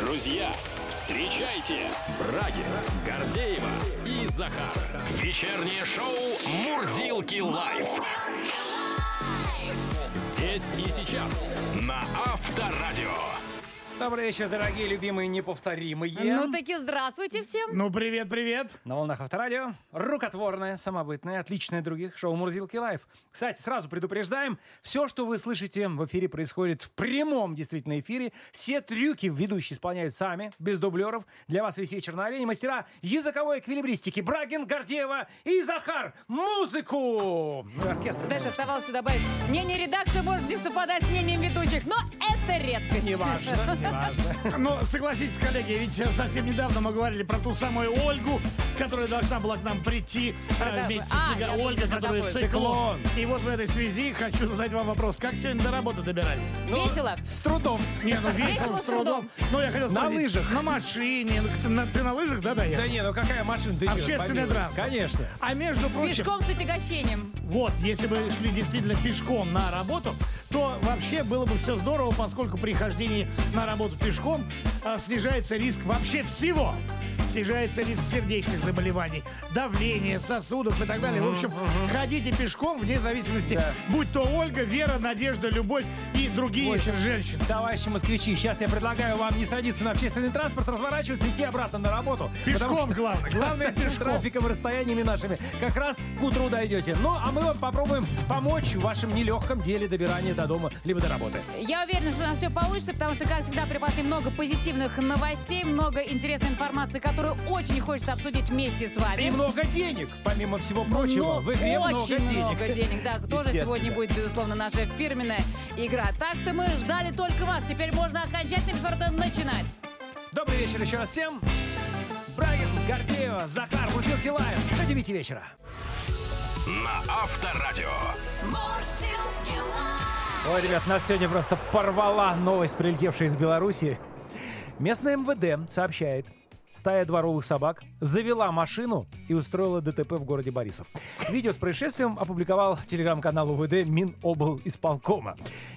Друзья, встречайте Брагина, Гордеева и Захар. Вечернее шоу «Мурзилки Live». Здесь и сейчас на Авторадио. Добрый вечер, дорогие, любимые, неповторимые. Ну таки здравствуйте всем. Ну, привет, привет. На волнах Авторадио. Рукотворное, самобытное, отличное от других шоу «Мурзилки Live». Кстати, сразу предупреждаем, все, что вы слышите в эфире, происходит в прямом действительно эфире. Все трюки ведущие исполняют сами, без дублеров. Для вас весь вечер на арене мастера языковой эквилибристики Брагин, Гордеева и Захар. Музыку! Ну, оркестр. Дальше оставалось добавить. Мнение редакции может не совпадать с мнением ведущих, но это редкость. Неважно, неважно. Ну, согласитесь, коллеги, ведь совсем недавно мы говорили про ту самую Ольгу, которая должна была к нам прийти э, вместе с Ольга, про которая циклон. И вот в этой связи хочу задать вам вопрос. Как сегодня до работы добирались? Ну, Весело. С трудом. Не, ну весело, с трудом. Ну, я хотел На лыжах. На машине. Ну, ты на, лыжах, да, доехал? Да не, ну какая машина? Общественный транспорт. Конечно. А между прочим, Пешком с отягощением. Вот, если бы шли действительно пешком на работу, то вообще было бы все здорово, поскольку при хождении на работу пешком а, снижается риск вообще всего. Снижается риск сердечных заболеваний, давления, сосудов и так далее. В общем, ходите пешком вне зависимости, Да. будь то Ольга, Вера, Надежда, Любовь и другие общем, женщины. Товарищи москвичи, сейчас я предлагаю вам не садиться на общественный транспорт, разворачиваться и идти обратно на работу. Пешком Потому что главное, главное пешком. трафиком и расстояниями нашими как раз к утру дойдете. Ну, а мы вам попробуем помочь в вашем нелегком деле добирания до дома либо до работы. Я уверена, что у нас все получится, потому что, как всегда, припасли много позитивных новостей, много интересной информации, которую очень хочется обсудить вместе с И вами. много денег, помимо всего прочего. Но в игре много очень денег. много денег, да. Тоже сегодня будет, безусловно, наша фирменная игра. Так что мы ждали только вас. Теперь можно окончательно бесповоротно начинать. Добрый вечер еще раз всем. Брагин, Гордеева, Захар, Мурзилки Лайв. До 9 вечера. На Авторадио. Ой, ребят, нас сегодня просто порвала новость, прилетевшая из Беларуси. Местное МВД сообщает, стая дворовых собак завела машину и устроила ДТП в городе Борисов. Видео с происшествием опубликовал телеграм-канал УВД Минобл исполкома.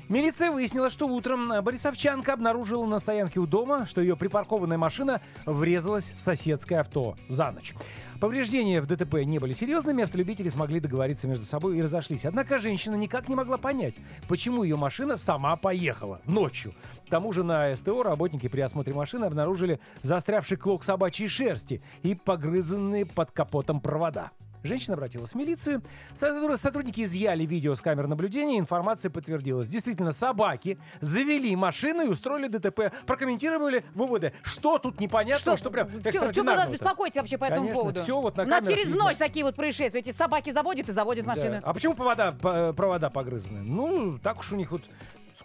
Милиция выяснила, что утром борисовчанка обнаружила на стоянке у дома, что ее припаркованная машина врезалась в соседское авто за ночь. Повреждения в ДТП не были серьезными, автолюбители смогли договориться между собой и разошлись. Однако женщина никак не могла понять, почему ее машина сама поехала ночью. К тому же на СТО работники при осмотре машины обнаружили застрявший клок собачьей шерсти и погрызанные под капотом провода. Женщина обратилась в милицию. Сотруд- Сотрудники изъяли видео с камер наблюдения. Информация подтвердилась. Действительно, собаки завели машину и устроили ДТП. Прокомментировали в УВД. Что тут непонятно, что, прям Что вы нас беспокоите вообще по этому Конечно, поводу? всё вот на У нас камерах через видно. ночь такие вот происшествия. Эти собаки заводят и заводят Да. машины. А почему провода, по- провода погрызаны? Ну, так уж у них вот...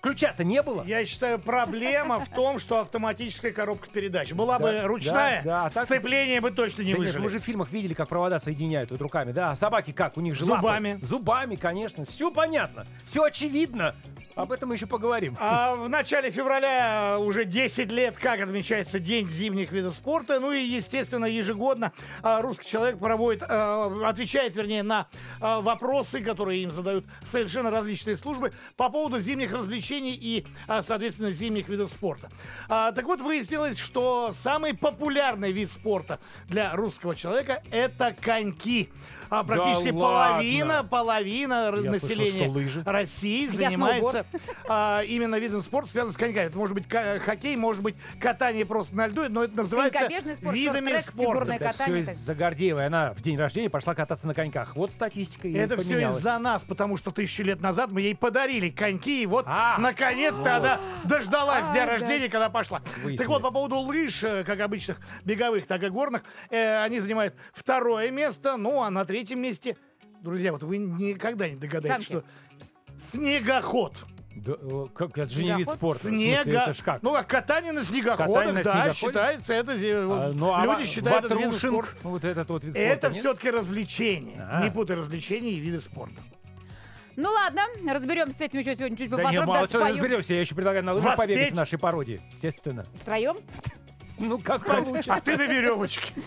Ключа-то не было. Я считаю, проблема в том, что автоматическая коробка передач. Была бы ручная, да, да, а так- сцепление бы точно не Да нет, выжили. мы же в фильмах видели, как провода соединяют вот руками. Да, а собаки как? У них же лапы. Зубами. Зубами, конечно. Все понятно. Все очевидно. Об этом мы еще поговорим. А в начале февраля уже 10 лет, как отмечается День зимних видов спорта. Ну и, естественно, ежегодно а, русский человек проводит, а, отвечает, вернее, на а, вопросы, которые им задают совершенно различные службы по поводу зимних развлечений и, соответственно, зимних видов спорта. Так вот, выяснилось, что самый популярный вид спорта для русского человека – это коньки. А практически ладно? половина, половина Я слышал, населения что лыжи. России занимается а, именно видом спорта, связанным с коньками. Это может быть ка- хоккей, может быть катание просто на льду, но это называется Конькобежный спорт, видами шорт-трек, спорта. Это все катание. из-за Гордеевой. Она в день рождения пошла кататься на коньках. Вот статистика и Это все поменялась. из-за нас, потому что тысячу лет назад мы ей подарили коньки, и вот А, наконец-то вот. она дождалась А, дня да. рождения, когда пошла. Выяснили. Так вот, по поводу лыж, э, как обычных беговых, так и горных, э, они занимают второе место, ну а на третьем месте, друзья, вот вы никогда не догадаетесь, Санки. что снегоход. Да, э, как, это же не вид спорта. В смысле, Снега. это ж как? Ну, а катание на снегоходах, Катание на да, снегоходе? считается, это А, ну, а люди ва- считают это видом ватрушинг, спорта. вот этот вот вид спорта, Это нет? все-таки развлечение. А. Не путай развлечения и виды спорта. Ну ладно, разберемся с этим еще сегодня чуть Да не, поподробнее. мало даже чего спою. разберемся. Я еще предлагаю на лыжах побегать в нашей пародии. Естественно. Втроем? Ну, как А получится. ты на веревочке.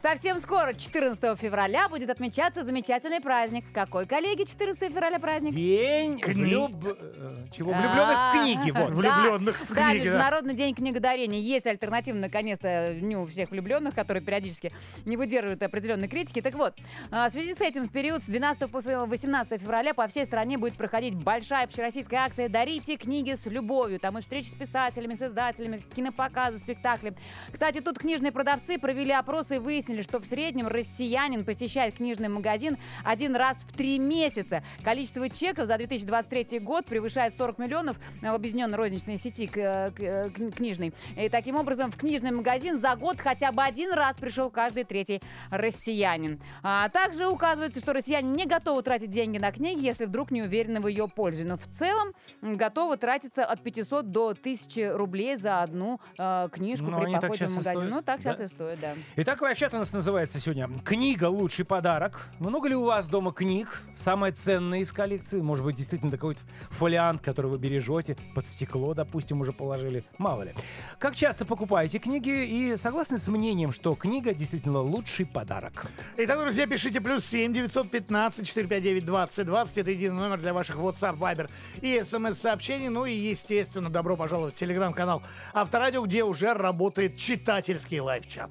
Совсем скоро, 14 февраля, будет отмечаться замечательный праздник. Какой, коллеги, 14 февраля праздник? День Кни- влюб... э, Чего? Влюбленных в книги. Вот. Да, Влюбленных в Да, книги, да. Международный день книгодарения. Есть альтернатива, наконец-то, дню всех влюбленных, которые периодически не выдерживают определенной критики. Так вот, а, в связи с этим в период с 12 по фе- 18 февраля по всей стране будет проходить большая общероссийская акция «Дарите книги с любовью». Там и встречи с писателями, с издателями, кинопоказы, спектакли. Кстати, тут книжные продавцы провели опросы и выяснили, что в среднем россиянин посещает книжный магазин один раз в три месяца. Количество чеков за 2023 год превышает 40 миллионов в объединенной розничной сети э, э, кни- книжной. И таким образом в книжный магазин за год хотя бы один раз пришел каждый третий россиянин. А также указывается, что россияне не готовы тратить деньги на книги, если вдруг не уверены в ее пользе. Но в целом готовы тратиться от 500 до 1000 рублей за одну э, книжку Ну, при походе в магазин. Ну, так да? сейчас и стоит, да. Итак, лайфчат у нас называется сегодня «Книга. Лучший подарок». Много ли у вас дома книг? Самое ценное из коллекции? Может быть, действительно какой-то фолиант, который вы бережете, под стекло, допустим, уже положили? Мало ли. Как часто покупаете книги и согласны с мнением, что книга действительно лучший подарок? Итак, друзья, пишите плюс 7 915 459 20 20. Это единый номер для ваших WhatsApp, Viber и смс-сообщений. Ну и, естественно, добро пожаловать в телеграм-канал Авторадио, где уже работает читательский лайв-чат.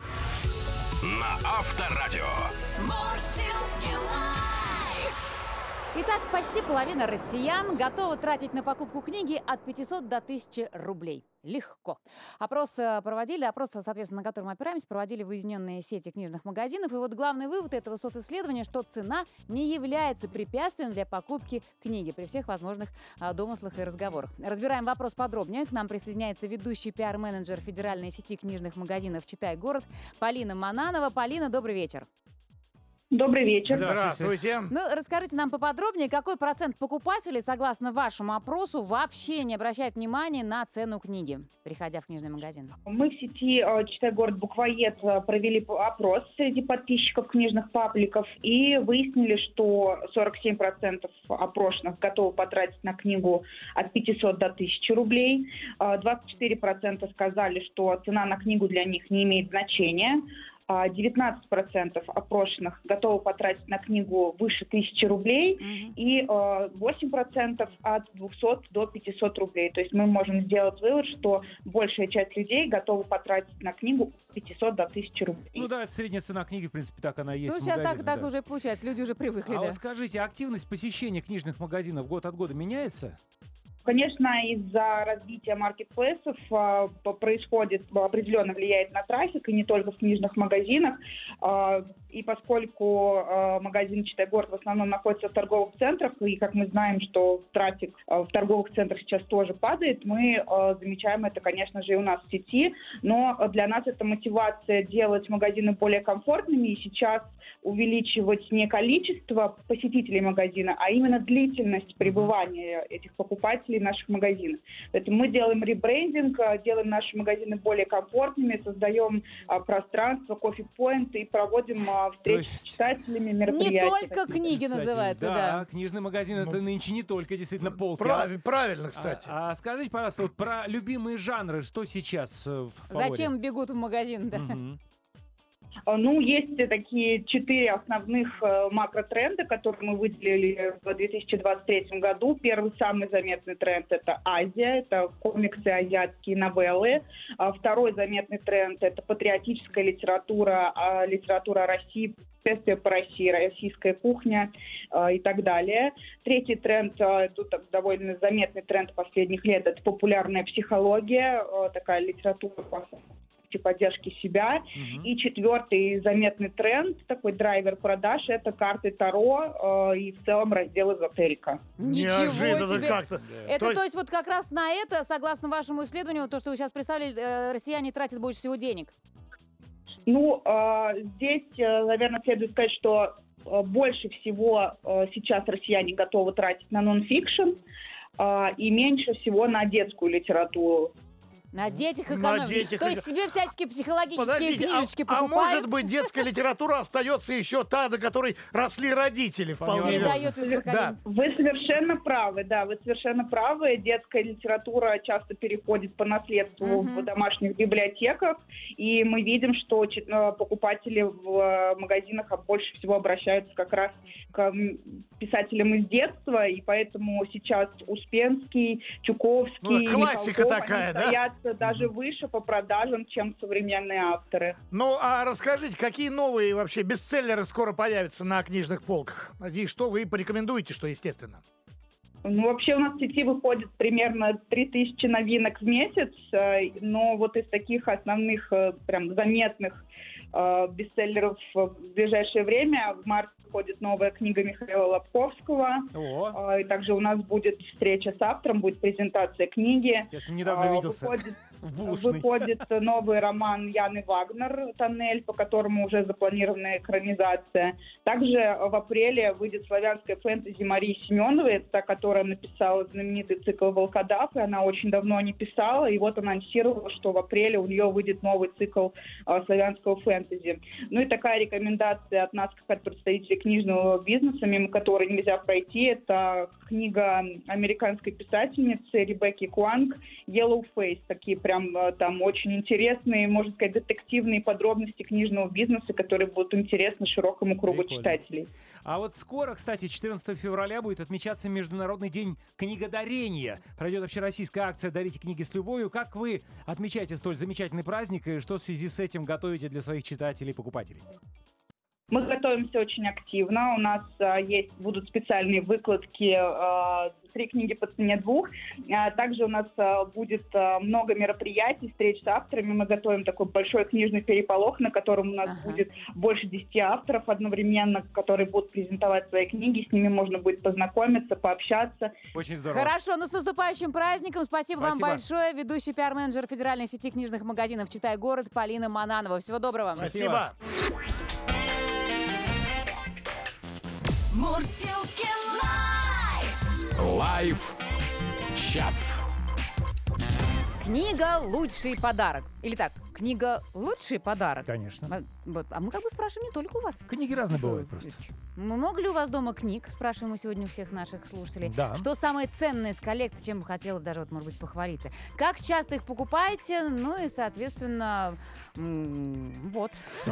На Авторадио. Итак, почти половина россиян готовы тратить на покупку книги от 500 до 1000 рублей. Легко. Опрос э, проводили, опрос, соответственно, на который мы опираемся, проводили в объединенные сети книжных магазинов. И вот главный вывод этого социсследования, что цена не является препятствием для покупки книги при всех возможных а, домыслах и разговорах. Разбираем вопрос подробнее. К нам присоединяется ведущий пиар-менеджер федеральной сети книжных магазинов «Читай город» Полина Мананова. Полина, добрый вечер. Добрый вечер. Здравствуйте. Ну, расскажите нам поподробнее, какой процент покупателей, согласно вашему опросу, вообще не обращает внимания на цену книги, приходя в книжный магазин? Мы в сети э, «Читай город Буквоед» э, провели опрос среди подписчиков книжных пабликов и выяснили, что 47% опрошенных готовы потратить на книгу от 500 до 1000 рублей. Э, 24% сказали, что цена на книгу для них не имеет значения. А 19% опрошенных готовы потратить на книгу выше 1000 рублей. и э, 8% от 200 до 500 рублей. То есть мы можем сделать вывод, что большая часть людей готова потратить на книгу от 500 до 1000 рублей. Ну да, это средняя цена книги, в принципе, так она и есть Ну, сейчас так, так да. уже получается, люди уже привыкли, А да. вот скажите, активность посещения книжных магазинов год от года меняется? Конечно, из-за развития маркетплейсов а, происходит, определенно влияет на трафик, и не только в книжных магазинах. А, И поскольку а, магазин «Читай город» в основном находится в торговых центрах, и как мы знаем, что трафик в торговых центрах сейчас тоже падает, мы замечаем это, конечно же, и у нас в сети. Но для нас это мотивация делать магазины более комфортными и сейчас увеличивать не количество посетителей магазина, а именно длительность пребывания этих покупателей в наших магазинах. Поэтому мы делаем ребрендинг, а, делаем наши магазины более комфортными, создаем а, пространство, кофе-поинт и проводим а, встречи с есть читателями, Не мероприятия. только такие. книги Кстати, называется, да. да. книжный магазин это Ну, нынче не только действительно полки. а- Прав- правильно, А, кстати. а скажите, пожалуйста, вот про любимые жанры, что сейчас э, в фаворе? Зачем бегут в магазин, да? Мгм. А, Ну, есть такие четыре основных э, макротренда, которые мы выделили в 2023 году. Первый самый заметный тренд – это Азия, это комиксы, азиатские новеллы. А Второй заметный тренд – это патриотическая литература, а, литература России, путешествия по России, российская кухня а, и так далее. Третий тренд, а, тут довольно заметный тренд последних лет – это популярная психология, такая литература по поддержки себя. Мгм. И четвертый заметный тренд, такой драйвер продаж, это карты Таро э, и в целом раздел эзотерика. Ничего Неожиданно себе! как-то. Это То то есть- есть... вот как раз на это, согласно вашему исследованию, то, что вы сейчас представили, э, россияне тратят больше всего денег. Ну, э, здесь, э, наверное, следует сказать, что э, больше всего э, сейчас россияне готовы тратить на нон-фикшн э, и меньше всего на детскую литературу. На детях На экономить. детях То есть себе всяческие психологические Подождите, а- книжечки а, покупают. может быть детская литература остается еще та, до которой росли родители вполне. Передается из Да. Вы совершенно правы, да, вы совершенно правы. Детская литература часто переходит по наследству Мгм. в домашних библиотеках, и мы видим, что э, покупатели в э, магазинах а больше всего обращаются как раз к писателям из детства, и поэтому сейчас Успенский, Чуковский, Ну, классика Михалков, такая, да? стоят даже выше по продажам, чем современные авторы. Ну, а расскажите, какие новые вообще бестселлеры скоро появятся на книжных полках? И что вы порекомендуете, что естественно? Ну, вообще у нас в сети выходит примерно 3000 новинок в месяц, э, но вот из таких основных, э, прям заметных э, бестселлеров в ближайшее время в марте выходит новая книга Михаила Лобковского. О, Э, И также у нас будет встреча с автором, будет презентация книги. я с ним недавно А, виделся Выходит, в выходит новый роман Яны Вагнер «Тоннель», по которому уже запланирована экранизация. Также в апреле выйдет славянская фэнтези Марии Семеновой, та, которая написала знаменитый цикл «Волкодав», и она очень давно не писала, и вот анонсировала, что в апреле у нее выйдет новый цикл э, славянского фэнтези. Ну и такая рекомендация от нас, как от представителей книжного бизнеса, мимо которой нельзя пройти, это книга американской писательницы Ребекки Куанг Yellow Face. Такие прям э, там очень интересные, можно сказать, детективные подробности книжного бизнеса, которые будут интересны широкому кругу Прикольно. читателей. А вот скоро, кстати, 14 февраля будет отмечаться Международный день книгодарения. Пройдет общероссийская акция «Дарите книги с любовью». Как вы отмечаете столь замечательный праздник и что в связи с этим готовите для своих читателей и покупателей? Мы готовимся очень активно. У нас а, есть будут специальные выкладки, а, три книги по цене двух. А, также у нас а, будет а, много мероприятий, встреч с авторами. Мы готовим такой большой книжный переполох, на котором у нас Ага. будет больше 10 авторов одновременно, которые будут презентовать свои книги. С ними можно будет познакомиться, пообщаться. Очень здорово. Хорошо, ну с наступающим праздником. Спасибо, вам Спасибо. большое. Ведущий пиар-менеджер федеральной сети книжных магазинов «Читай город» Полина Мананова. Всего доброго. Спасибо. Мурзилки Live! Live чат. Книга «Лучший подарок». Или так, книга «Лучший подарок». Конечно. А, вот, а мы как бы спрашиваем не только у вас. Книги разные бывают просто. Много ли у вас дома книг? Спрашиваем мы сегодня у всех наших слушателей. Да. Что самое ценное из коллекции, чем бы хотелось даже, вот, может быть, похвалиться? Как часто их покупаете? Ну и, соответственно, м, вот.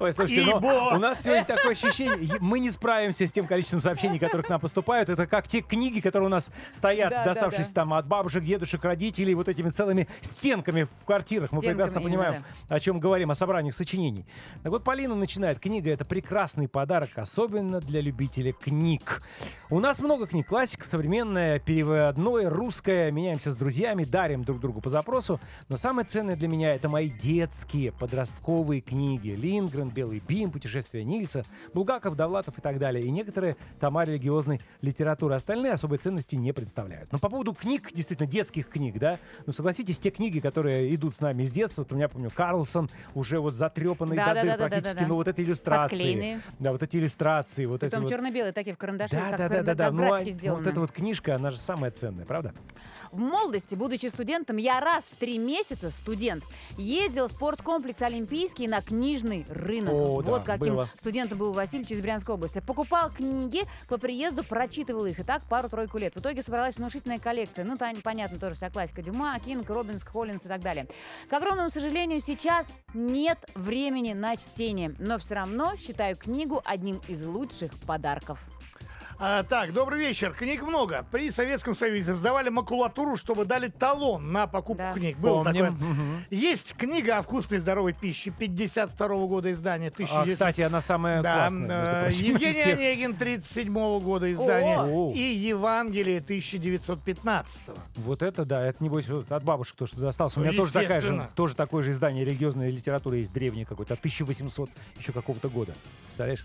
Ой, слушайте, но Ибо. у нас сегодня такое ощущение, мы не справимся с тем количеством сообщений, которые к нам поступают. Это как те книги, которые у нас стоят, Да, да, доставшись да. там от бабушек, дедушек, родителей, вот этими целыми стенками в квартирах. Мы прекрасно понимаем, о чем говорим, о собраниях сочинений. Так вот, Полина начинает. Книга — это прекрасный подарок, особенно для любителя книг. У нас много книг. Классика, современная, переводное, русское. Меняемся с друзьями, дарим друг другу по запросу. Но самое ценное для меня — это мои детские подростковые книги. Лингрен, Белый Бим, Путешествия Нильса, Булгаков, Довлатов и так далее. И некоторые тома религиозной литературы. Остальные особой ценности не представляют. Но по поводу книг, действительно, детских книг, да, ну согласитесь, те книги, которые идут с нами с детства, вот у меня, помню, Карлсон, уже вот затрепанный Да, до да, дыр да, да, да, практически, да. ну вот эти иллюстрации. Подклеенные. Да, вот эти иллюстрации, вот эти Притом вот... черно-белые такие в карандаше, Да, да, да, да, да. Ну, а- вот эта вот книжка, она же самая ценная, правда? В молодости, будучи студентом, я раз в три месяца, студент, ездил в спорткомплекс Олимпийский на книжный рынок. О, да, вот каким было. студентом был Васильевич из Брянской области. Покупал книги, по приезду прочитывал их. И так пару-тройку лет. В итоге собралась внушительная коллекция. Ну, там, понятно, тоже вся классика. Дюма, Кинг, Робинс, Холлинс и так далее. К огромному сожалению, сейчас нет времени на чтение. Но все равно считаю книгу одним из лучших подарков. А, так, добрый вечер. Книг много. При Советском Союзе сдавали макулатуру, чтобы дали талон на покупку Да. книг. Было Помним. такое. Мгм. Есть книга о вкусной и здоровой пище 52 года издания. А, 1900. кстати, она самая Да, классная. э, прочим, Евгений всех. Онегин 37 года издания О! и Евангелие 1915. Вот это да, это небось вот от бабушек то, что досталось. У Ну, меня тоже, такая же, тоже такое же издание религиозной литературы есть древнее какое-то, от 1800 еще какого-то года. Представляешь?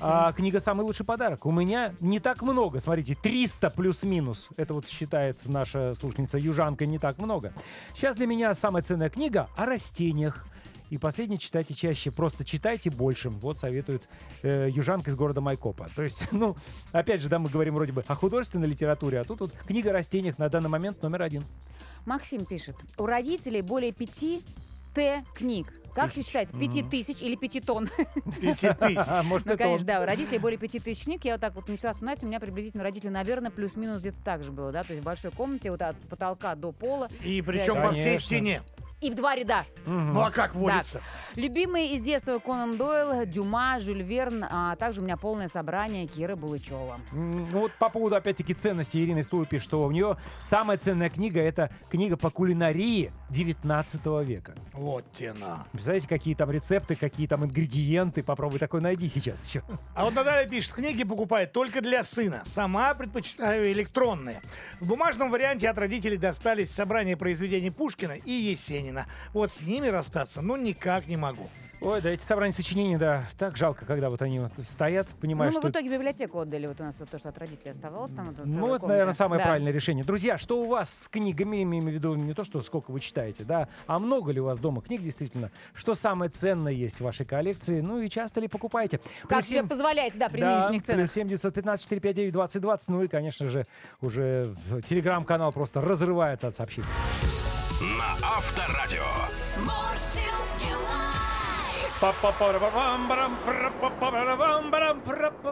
А книга «Самый лучший подарок». У меня не так много, смотрите, 300 плюс-минус. Это вот считает наша слушница Южанка не так много. Сейчас для меня самая ценная книга о растениях. И последний читайте чаще, просто читайте больше. Вот советует э, южанка из города Майкопа. То есть, ну, опять же, да, мы говорим вроде бы о художественной литературе, а тут вот книга о растениях на данный момент номер один. Максим пишет. У родителей более пяти Т книг. Как вы считаете, пяти тысяч или пяти тонн? Пяти тысяч. А, может, Ну, конечно, он. да, у родителей более пяти тысяч книг. Я вот так вот начала вспоминать, у меня приблизительно родители, наверное, плюс-минус где-то так же было, да, то есть в большой комнате вот от потолка до пола. И причем по всей Конечно. стене. И в два ряда. Ну а как водится? Любимые из детства Конан Дойл, Дюма, Жюль Верн, а также у меня полное собрание Киры Булычева. М, Ну вот по поводу, опять-таки, ценности Ирины Стулы пишет, что у нее самая ценная книга — это книга по кулинарии 19 века. Вот тена. Представляете, какие там рецепты, какие там ингредиенты. Попробуй такой найди сейчас еще. А вот Наталья пишет, книги покупает только для сына. Сама предпочитаю электронные. В бумажном варианте от родителей достались собрания произведений Пушкина и Есенина. Вот с ними расстаться, ну, никак не могу. Ой, да эти собрания сочинений, да, так жалко, когда вот они вот стоят, Ну, понимаешь, мы в что... итоге в библиотеку отдали, вот у нас вот то, что от родителей оставалось там. вот Ну, целая это, комната. наверное, самое Да. правильное решение. Друзья, что у вас с книгами, имею в виду не то, что сколько вы читаете, да, а много ли у вас дома книг, действительно? Что самое ценное есть в вашей коллекции? Ну и часто ли покупаете? Как Плюс себе семь- позволяете, да, при да, нынешних ценах. плюс 7 915 459 2020. Ну и, конечно же, уже телеграм-канал просто разрывается от сообщений. На Авторадио.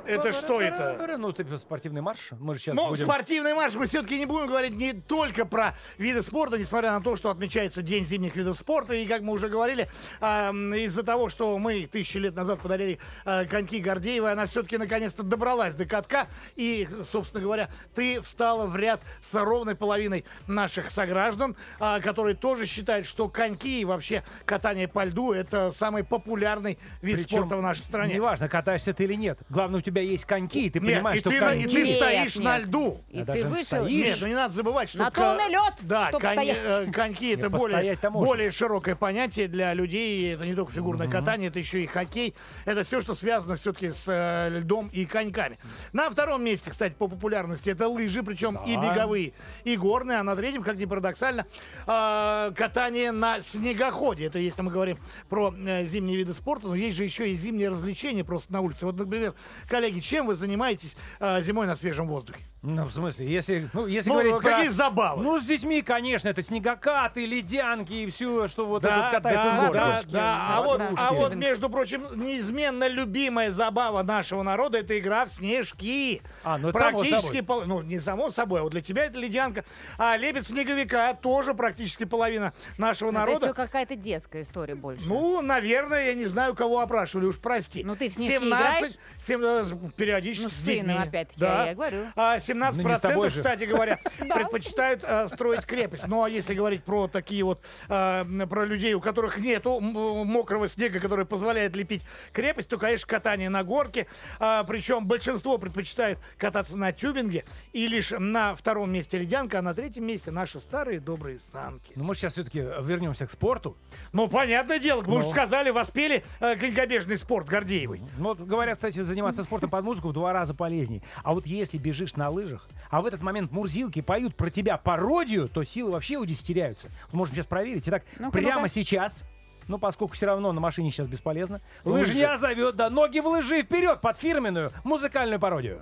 Это что это? Ну, ты спортивный марш. Мы же сейчас Ну, будем... спортивный марш мы все-таки не будем говорить не только про виды спорта, несмотря на то, что отмечается День зимних видов спорта. И, как мы уже говорили, м, из-за того, что мы тысячи лет назад подарили а, коньки Гордеевой, она все-таки наконец-то добралась до катка. И, собственно говоря, ты встала в ряд с ровной половиной наших сограждан, а, которые тоже считают, что коньки и вообще катание по льду это самый популярный вид Причем спорта в нашей стране. Неважно, катаешься ты или нет. Главное, у тебя есть коньки, и ты Нет, понимаешь, и что ты, на- и коньки... ты Нет, стоишь на нет. льду. И А ты вышел, стоишь. Нет, ну не надо забывать, что... На то ка- он и лед, Да, конь- э, коньки это Не, более, более широкое понятие для людей. Это не только фигурное катание, это еще и хоккей. Это все, что связано все-таки с э, льдом и коньками. На втором месте, кстати, по популярности это лыжи, причем и беговые, и горные. А на третьем, как ни парадоксально, э, катание на снегоходе. Это если мы говорим про э, зимние виды спорта, но есть же еще и зимние развлечения просто на улице. Вот, например, коллеги, чем вы занимаетесь э, зимой на свежем воздухе? Ну, в смысле, если, ну, если Ну, говорить какие про... забавы? Ну, с детьми, конечно, это снегокаты, ледянки и все, что вот Да, это вот катается да, с горки. да, да. А вот, а вот, между прочим, неизменно любимая забава нашего народа это игра в снежки. А, ну это само практически собой. пол- ну не само собой, а вот для тебя это ледянка. А лебедь снеговика тоже практически половина нашего Ну, Это народа. все какая-то детская история больше. Ну, наверное, я не знаю, кого опрашивали, уж прости. Ну, ты в снежки играешь? сем- э, периодически Ну, с с детьми. опять-таки, да. я и говорю. А 17 Ну, не с тобой же. кстати говоря, предпочитают э, строить крепость. Ну, а если говорить про такие вот, э, про людей, у которых нету мокрого снега, который позволяет лепить крепость, то, конечно, катание на горке. А, причем большинство предпочитают кататься на тюбинге. И лишь на втором месте ледянка, а на третьем месте наши старые добрые санки. Ну, мы сейчас все-таки вернемся к спорту. Ну, понятное дело, мы уже Ну. сказали, воспели э, конькобежный спорт Гордеевой. Ну, вот говорят, кстати, заниматься спортом под музыку в два раза полезнее. А вот если бежишь на лыжах, а в этот момент мурзилки поют про тебя пародию, то силы вообще у десяти теряются. Вот Можем сейчас проверить. Итак, Ну-ка, прямо сейчас, ну, поскольку все равно на машине сейчас бесполезно, Лыжи. лыжня зовет, да, ноги в лыжи вперед под фирменную музыкальную пародию.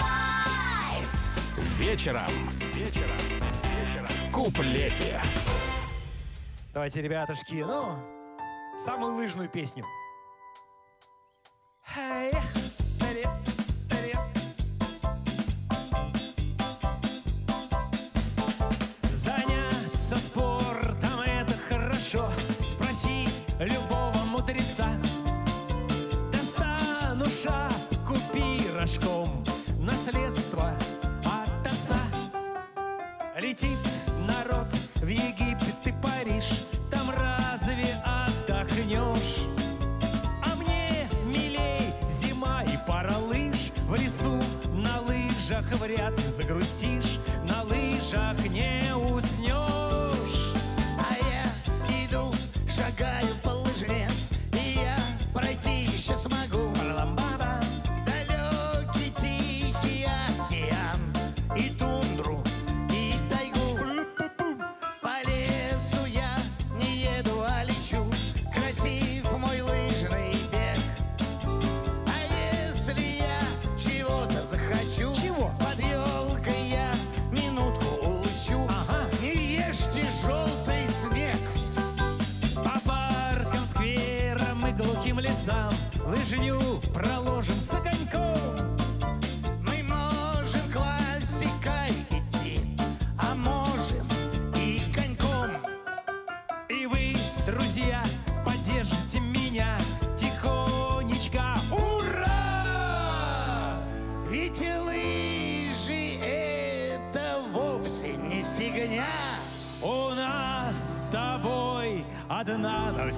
Live. Вечером. Вечером. В куплете. Давайте, ребятушки, ну, самую лыжную песню. Эй. Заняться спортом это хорошо. Спроси любого мудреца. Достану шапку пирожком. Наследство вряд ли загрустишь На лыжах не уснешь. А я иду, шагаю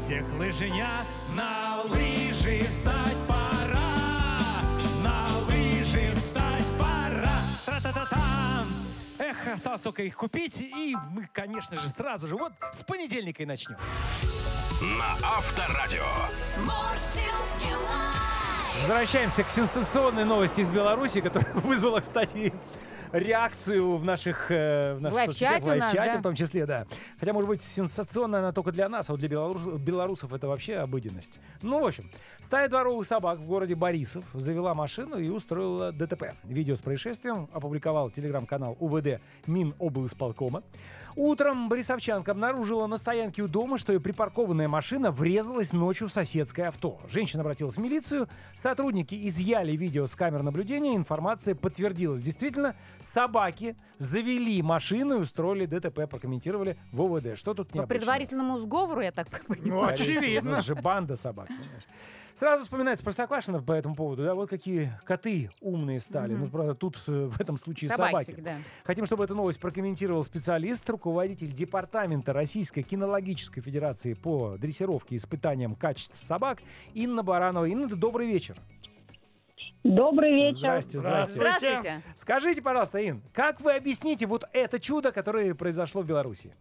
всех. Лыжня На лыжи встать пора. На лыжи встать пора. Тра-та-та-там Эх, осталось только их купить И мы, конечно же, сразу же Вот с понедельника и начнем На Авторадио. Возвращаемся к сенсационной новости из Беларуси, которая вызвала, кстати, реакцию в наших, э, в наших соцсетях, в нас, лайв-чате да? в том числе, да. Хотя, может быть, сенсационная она только для нас, а вот для белорус- белорусов это вообще обыденность. Ну, в общем, стая дворовых собак в городе Борисов завела машину и устроила ДТП. Видео с происшествием опубликовал телеграм-канал УВД Миноблсполкома. Утром борисовчанка обнаружила на стоянке у дома, что ее припаркованная машина врезалась ночью в соседское авто. Женщина обратилась в милицию, сотрудники изъяли видео с камер наблюдения, информация подтвердилась. Действительно, собаки завели машину и устроили ДТП, прокомментировали в ОВД. Что тут По необычного? предварительному сговору, я так Ну, понимаю. очевидно. Ну, это же банда собак, понимаешь. Сразу вспоминается Простоквашино по этому поводу, да, вот какие коты умные стали. Ну, правда, тут э, в этом случае собаки. Собачек, да. Хотим, чтобы эту новость прокомментировал специалист, руководитель Департамента Российской кинологической федерации по дрессировке и испытаниям качеств собак Инна Баранова. Инна, добрый вечер. Добрый вечер. Здрасте, здрасте. Здравствуйте. Скажите, пожалуйста, Ин, как вы объясните вот это чудо, которое произошло в Беларуси?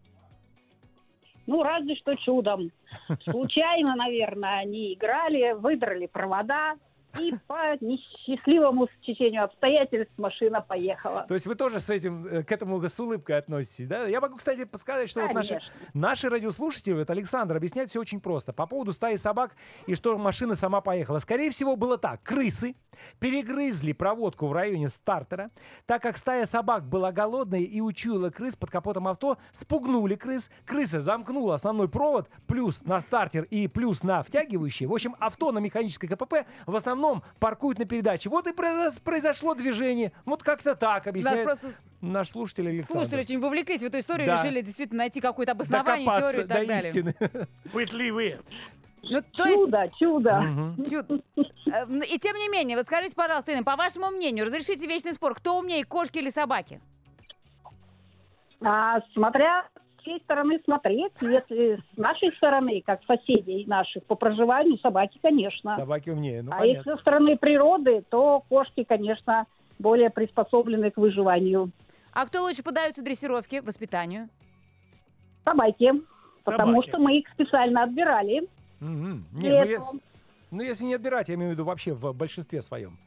Ну, разве что чудом. Случайно, наверное, они играли, выдрали провода, и по несчастливому стечению обстоятельств машина поехала. То есть вы тоже с этим, э, к этому с улыбкой относитесь, да? Я могу, кстати, подсказать, что вот наши, Конечно. наши радиослушатели, вот Александр, объясняет все очень просто. По поводу стаи собак и что машина сама поехала. Скорее всего, было так. Крысы перегрызли проводку в районе стартера. Так как стая собак была голодной и учуяла крыс под капотом авто, спугнули крыс. Крыса замкнула основной провод, плюс на стартер и плюс на втягивающий. В общем, авто на механической КПП в основном паркуют на передаче. Вот и произ- произошло движение. Вот как-то так объясняет просто наш слушатель Александр. Слушатели очень вовлеклись в эту историю, Да. решили действительно найти какое-то обоснование, Докопаться теорию и так до далее. истины. Пытливые. Ну, то есть, Чудо, чудо. Мгм. чуд- Э, И тем не менее, вот скажите, пожалуйста, Инна, по вашему мнению, разрешите вечный спор, кто умнее, кошки или собаки? А, смотря чьей стороны смотреть, если с нашей стороны, как соседей наших по проживанию, собаки, конечно. Собаки умнее, ну а понятно. если со стороны природы, то кошки, конечно, более приспособлены к выживанию. А кто лучше подается дрессировке, воспитанию? Собаки. Потому Собаки. что мы их специально отбирали. Мгм. Не, Для ну, если, ну, если не отбирать, я имею в виду вообще в большинстве своем.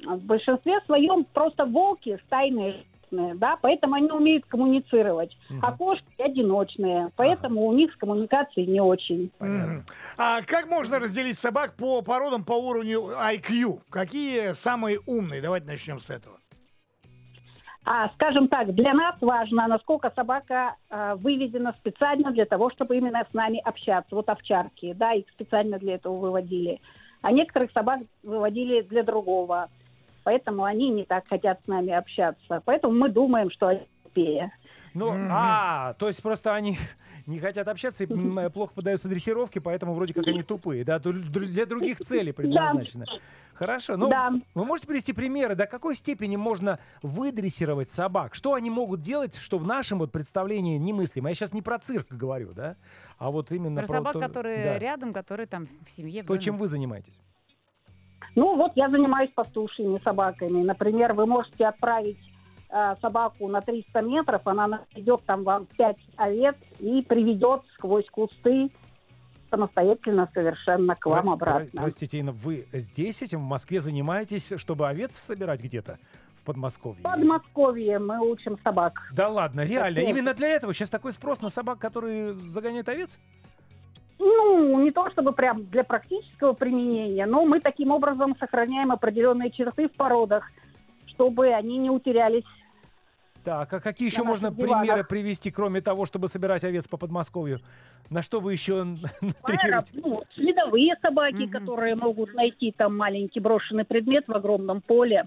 В большинстве своем просто волки стайные животные, да, поэтому они умеют коммуницировать. А Мгм. кошки одиночные, поэтому у них с коммуникацией не очень. Мгм. А как можно разделить собак по породам по уровню IQ? Какие самые умные? Давайте начнем с этого. А, скажем так, для нас важно, насколько собака а, выведена специально для того, чтобы именно с нами общаться. Вот овчарки, да, их специально для этого выводили. А некоторых собак выводили для другого. Поэтому они не так хотят с нами общаться. Поэтому мы думаем, что они тупее. Ну, Мгм. а, то есть просто они не хотят общаться и м, плохо поддаются дрессировке, поэтому вроде как они тупые, да, для других целей предназначены. Хорошо, ну, Да. вы можете привести примеры, до какой степени можно выдрессировать собак? Что они могут делать, что в нашем вот представлении немыслимо? Я сейчас не про цирк говорю, да, а вот именно Про про, собак, то- которые да, рядом, которые там в семье, в то, доме. чем вы занимаетесь. Ну вот я занимаюсь пастушьими собаками. Например, вы можете отправить э, собаку на 300 метров, она найдет там вам 5 овец и приведет сквозь кусты самостоятельно совершенно к вам обратно. про- Простите, Инна, вы здесь этим в Москве занимаетесь, чтобы овец собирать где-то в Подмосковье? В Подмосковье мы учим собак. Да ладно, реально. Именно для этого сейчас такой спрос на собак, которые загоняют овец? Ну, не то чтобы прям для практического применения, но мы таким образом сохраняем определенные черты в породах, чтобы они не утерялись Так, а какие еще можно диванах. примеры привести, кроме того, чтобы собирать овец по Подмосковью? На что вы еще тренируете? Ну, следовые собаки, Мгм. которые могут найти там маленький брошенный предмет в огромном поле.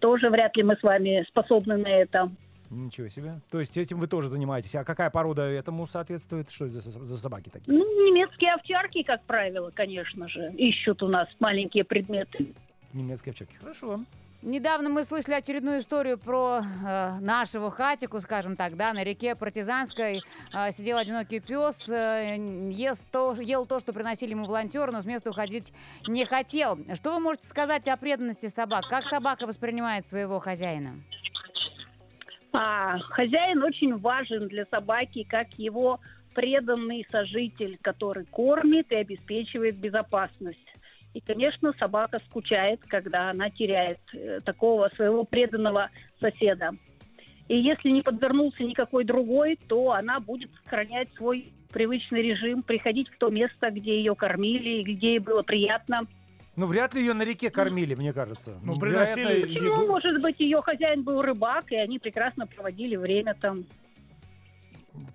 Тоже вряд ли мы с вами способны на это. Ничего себе. То есть этим вы тоже занимаетесь. А какая порода этому соответствует? Что это за, за собаки такие? Ну, немецкие овчарки, как правило, конечно же, ищут у нас маленькие предметы. Немецкие овчарки. Хорошо. Недавно мы слышали очередную историю про э, нашего хатику, скажем так, да, на реке Партизанской э, сидел одинокий пес, э, ест то, ел то, что приносили ему волонтеры, но с места уходить не хотел. Что вы можете сказать о преданности собак? Как собака воспринимает своего хозяина? А хозяин очень важен для собаки, как его преданный сожитель, который кормит и обеспечивает безопасность. И, конечно, собака скучает, когда она теряет э, такого своего преданного соседа. И если не подвернулся никакой другой, то она будет сохранять свой привычный режим, приходить в то место, где ее кормили, где ей было приятно. Ну, вряд ли ее на реке кормили, мне кажется. Ну, Вероятно, приносили еду- Ну, может быть, ее хозяин был рыбак, и они прекрасно проводили время там.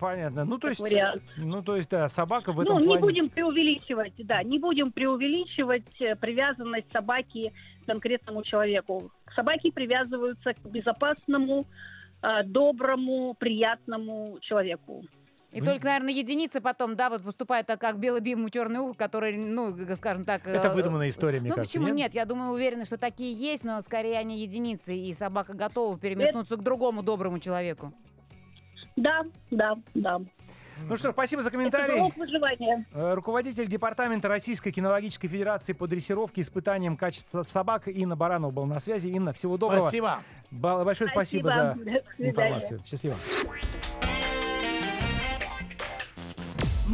Понятно. Ну, то есть, вариант. ну, то есть, да, собака в Ну, этом не плане... будем преувеличивать, да, не будем преувеличивать э, привязанность собаки к конкретному человеку. Собаки привязываются к безопасному, э, доброму, приятному человеку. И Вы- только, наверное, единицы потом, да, вот поступают так, как белый бим черный ухо, который, ну, скажем так... Это э, выдуманная история, мне ну кажется. почему нет? Я думаю, уверена, что такие есть, но скорее они единицы, и собака готова переметнуться к другому доброму человеку. Да, да, да. Ну что, ж, спасибо за комментарий. Э, Руководитель Департамента Российской кинологической федерации по дрессировке и испытаниям качества собак Инна Баранова был на связи. Инна, всего доброго. Спасибо. Большое спасибо, Спасибо. за информацию. Счастливо.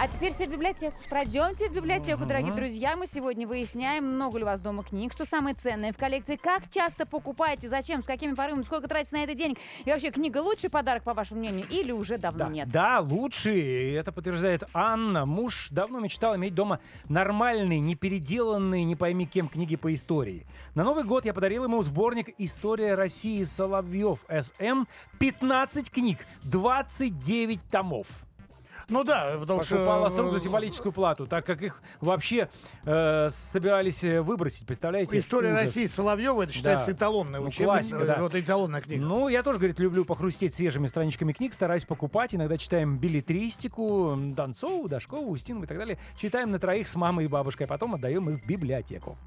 А теперь все в библиотеку. Пройдемте в библиотеку, дорогие друзья. Мы сегодня выясняем, много ли у вас дома книг, что самое ценное в коллекции, как часто покупаете, зачем, с какими порывами, сколько тратите на это денег. И вообще, книга лучший подарок, по вашему мнению, или уже давно Да, нет? да, лучше. И Это подтверждает Анна. Муж давно мечтал иметь дома нормальные, не переделанные, не пойми кем книги по истории. На Новый год я подарил ему сборник «История России Соловьев СМ». 15 книг, 29 томов. Ну да, потому что... Покупала с рук за э, символическую плату, так как их вообще э, собирались э, выбросить, представляете? История Ужас. России Соловьева, это считается Да. эталонная Ну, классика, да. вот эталонная книга. Ну, я тоже, говорит, люблю похрустеть свежими страничками книг, стараюсь покупать. Иногда читаем билетристику, Донцову, Дашкову, Устинову и так далее. Читаем на троих с мамой и бабушкой, а потом отдаем их в библиотеку.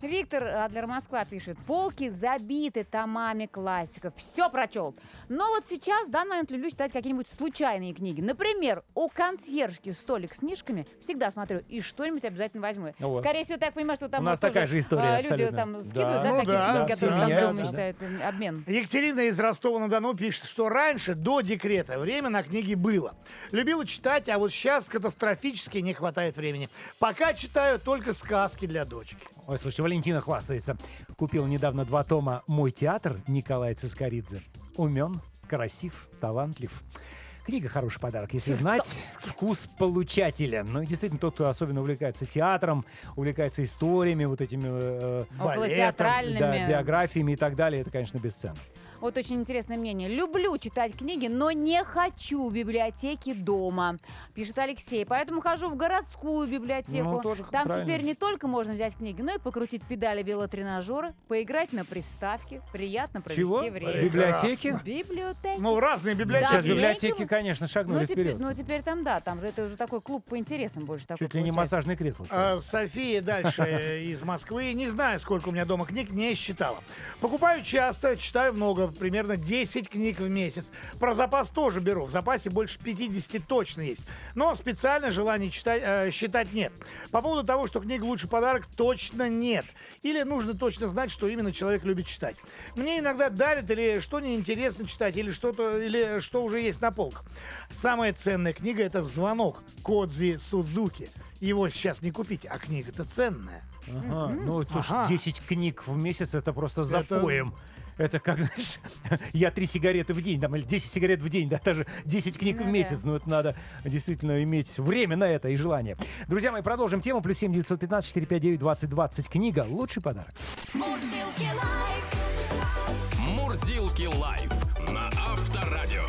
Виктор Адлер Москва пишет, полки забиты томами классиков, все прочел. Но вот сейчас, в данный момент, люблю читать какие-нибудь случайные книги. Например, у консьержки столик с книжками, всегда смотрю, и что-нибудь обязательно возьму. Ну вот. Скорее всего, так понимаю, что там У нас такая же история, а, Люди абсолютно. там скидывают, Да. да, Ну какие-то да, книги, все которые там дома мечтают, э, обмен. Екатерина из Ростова-на-Дону пишет, что раньше, до декрета, время на книги было. Любила читать, а вот сейчас катастрофически не хватает времени. Пока читаю только сказки для дочки. Ой, слушай, Валентина хвастается. Купил недавно два тома «Мой театр» Николая Цискоридзе. Умен, красив, талантлив. Книга хороший подарок, если знать вкус получателя. Ну и действительно, тот, кто особенно увлекается театром, увлекается историями, вот этими э, Околотеатральными. да, биографиями и так далее, это, конечно, бесценно. Вот очень интересное мнение. Люблю читать книги, но не хочу в библиотеке дома, пишет Алексей. Поэтому хожу в городскую библиотеку. Ну, тоже Там правильно. теперь не только можно взять книги, но и покрутить педали велотренажера, поиграть на приставке, приятно провести Чего? время. Библиотеки? Библиотеки. Ну, разные Да, библиотеки. Сейчас книги. библиотеки, конечно, ну, шагнули теперь, вперед. ну, теперь там, да, там же это уже такой клуб по интересам больше такой Чуть ли не получается. массажное кресло. А, София дальше из Москвы. Не знаю, сколько у меня дома книг, не считала. Покупаю часто, читаю много, примерно 10 книг в месяц. Про запас тоже беру. В запасе больше 50 точно есть. Но специально желания читать, э, считать нет. По поводу того, что книга лучший подарок, точно нет. Или нужно точно знать, что именно человек любит читать. Мне иногда дарят или что неинтересно читать, или что-то, или что уже есть на полках. Самая ценная книга это «Звонок» Кодзи Судзуки. Его сейчас не купить, а книга-то ценная. Ага, ну, слушай, Ага. 10 книг в месяц это просто запоем. Это как, знаешь, я три сигареты в день, там, или 10 сигарет в день, да, даже 10 книг Ну в да. месяц. Ну, это надо действительно иметь время на это и желание. Друзья мои, продолжим тему. Плюс 7 915 459 2020. Книга «Лучший подарок». Мурзилки лайф. Мурзилки лайф на Авторадио.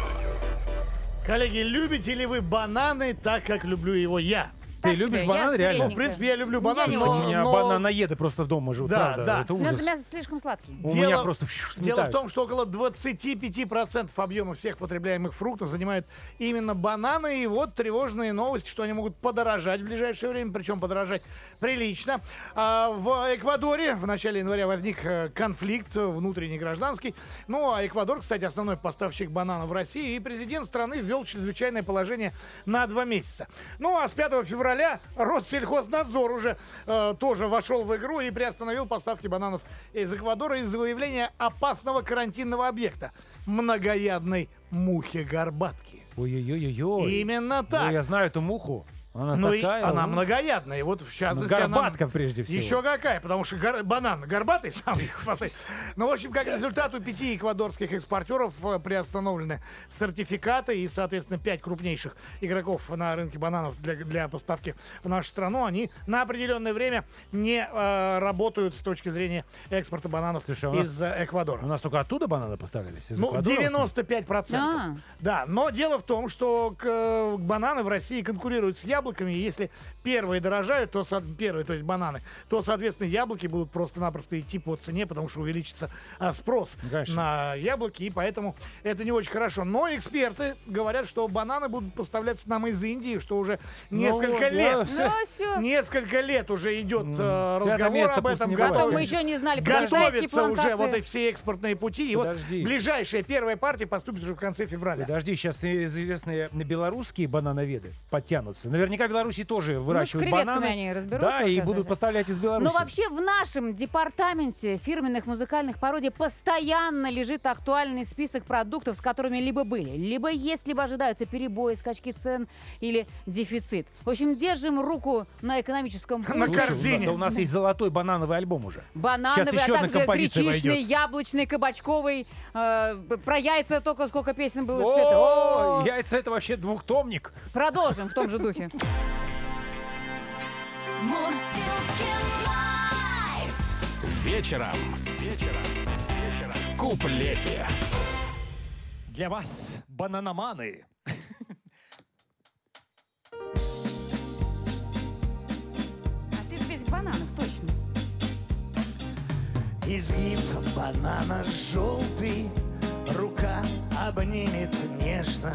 Коллеги, любите ли вы бананы так, как люблю его я? Ты любишь бананы, реально? Ну, в принципе, я люблю бананы, но. У меня но- бананоеды просто дома живут, Да, правда. да. Это Ну, мясо слишком сладкий. У Дело- меня просто фью, Дело в сметают. том, что около 25% объема всех потребляемых фруктов занимают именно бананы. И вот тревожные новости, что они могут подорожать в ближайшее время, причем подорожать прилично. А в Эквадоре в начале января возник э, конфликт э, внутренний гражданский. Ну, а Эквадор, кстати, основной поставщик бананов в России. И президент страны ввел чрезвычайное положение на два месяца. Ну, а с 5 февраля Россельхознадзор уже э, тоже вошел в игру и приостановил поставки бананов из Эквадора из-за выявления опасного карантинного объекта – многоядной мухи-горбатки. Ой-ой-ой-ой. Именно Ну, так. я знаю эту муху. Она Ну и такая. она ну, многоядная. И вот в ну, частности, она- горбатка прежде всего. Еще какая, потому что гор- банан горбатый сам. Ну, в общем, как результат, у пяти эквадорских экспортеров э, приостановлены сертификаты, и, соответственно, пять крупнейших игроков на рынке бананов для, для поставки в нашу страну, они на определенное время не э, работают с точки зрения экспорта бананов Слушай, а нас- из э, Эквадора. У нас только оттуда бананы поставлялись? Из Ну, Эквадора, в смысле? 95%. А. Да, но дело в том, что к- э, бананы в России конкурируют с яблоками. И Если первые дорожают, то первые, то есть бананы, то, соответственно, яблоки будут просто-напросто идти по цене, потому что увеличится а, спрос Ну, конечно. на яблоки, и поэтому это не очень хорошо. Но эксперты говорят, что бананы будут поставляться нам из Индии, что уже несколько вот, лет. Ну, все. Несколько лет уже идет э, святое разговор место об этом. Потом мы еще не знали Готовятся уже вот эти все экспортные пути. И Подожди. вот ближайшая первая партия поступит уже в конце февраля. Подожди, сейчас известные белорусские банановеды подтянутся. Наверняка в Беларуси тоже выращивают креветками бананы. они разберутся Да, и будут поставлять из Беларуси. Но вообще в нашем департаменте фирменных музыкальных пародий постоянно лежит актуальный список продуктов, с которыми либо были, либо есть, либо ожидаются перебои, скачки цен или дефицит. В общем, держим руку на экономическом На. Слушай, корзине. да у нас есть золотой банановый альбом уже. Банановый, Сейчас еще а одна также композиция гречишный, войдет. яблочный, кабачковый. э, про яйца только сколько песен было спето. О, яйца это вообще двухтомник. Продолжим в том же духе. Live. Вечером. Вечером. В куплете. Для вас бананоманы. А ты же весь в бананах, точно. Изгиб банана желтый, рука обнимет нежно,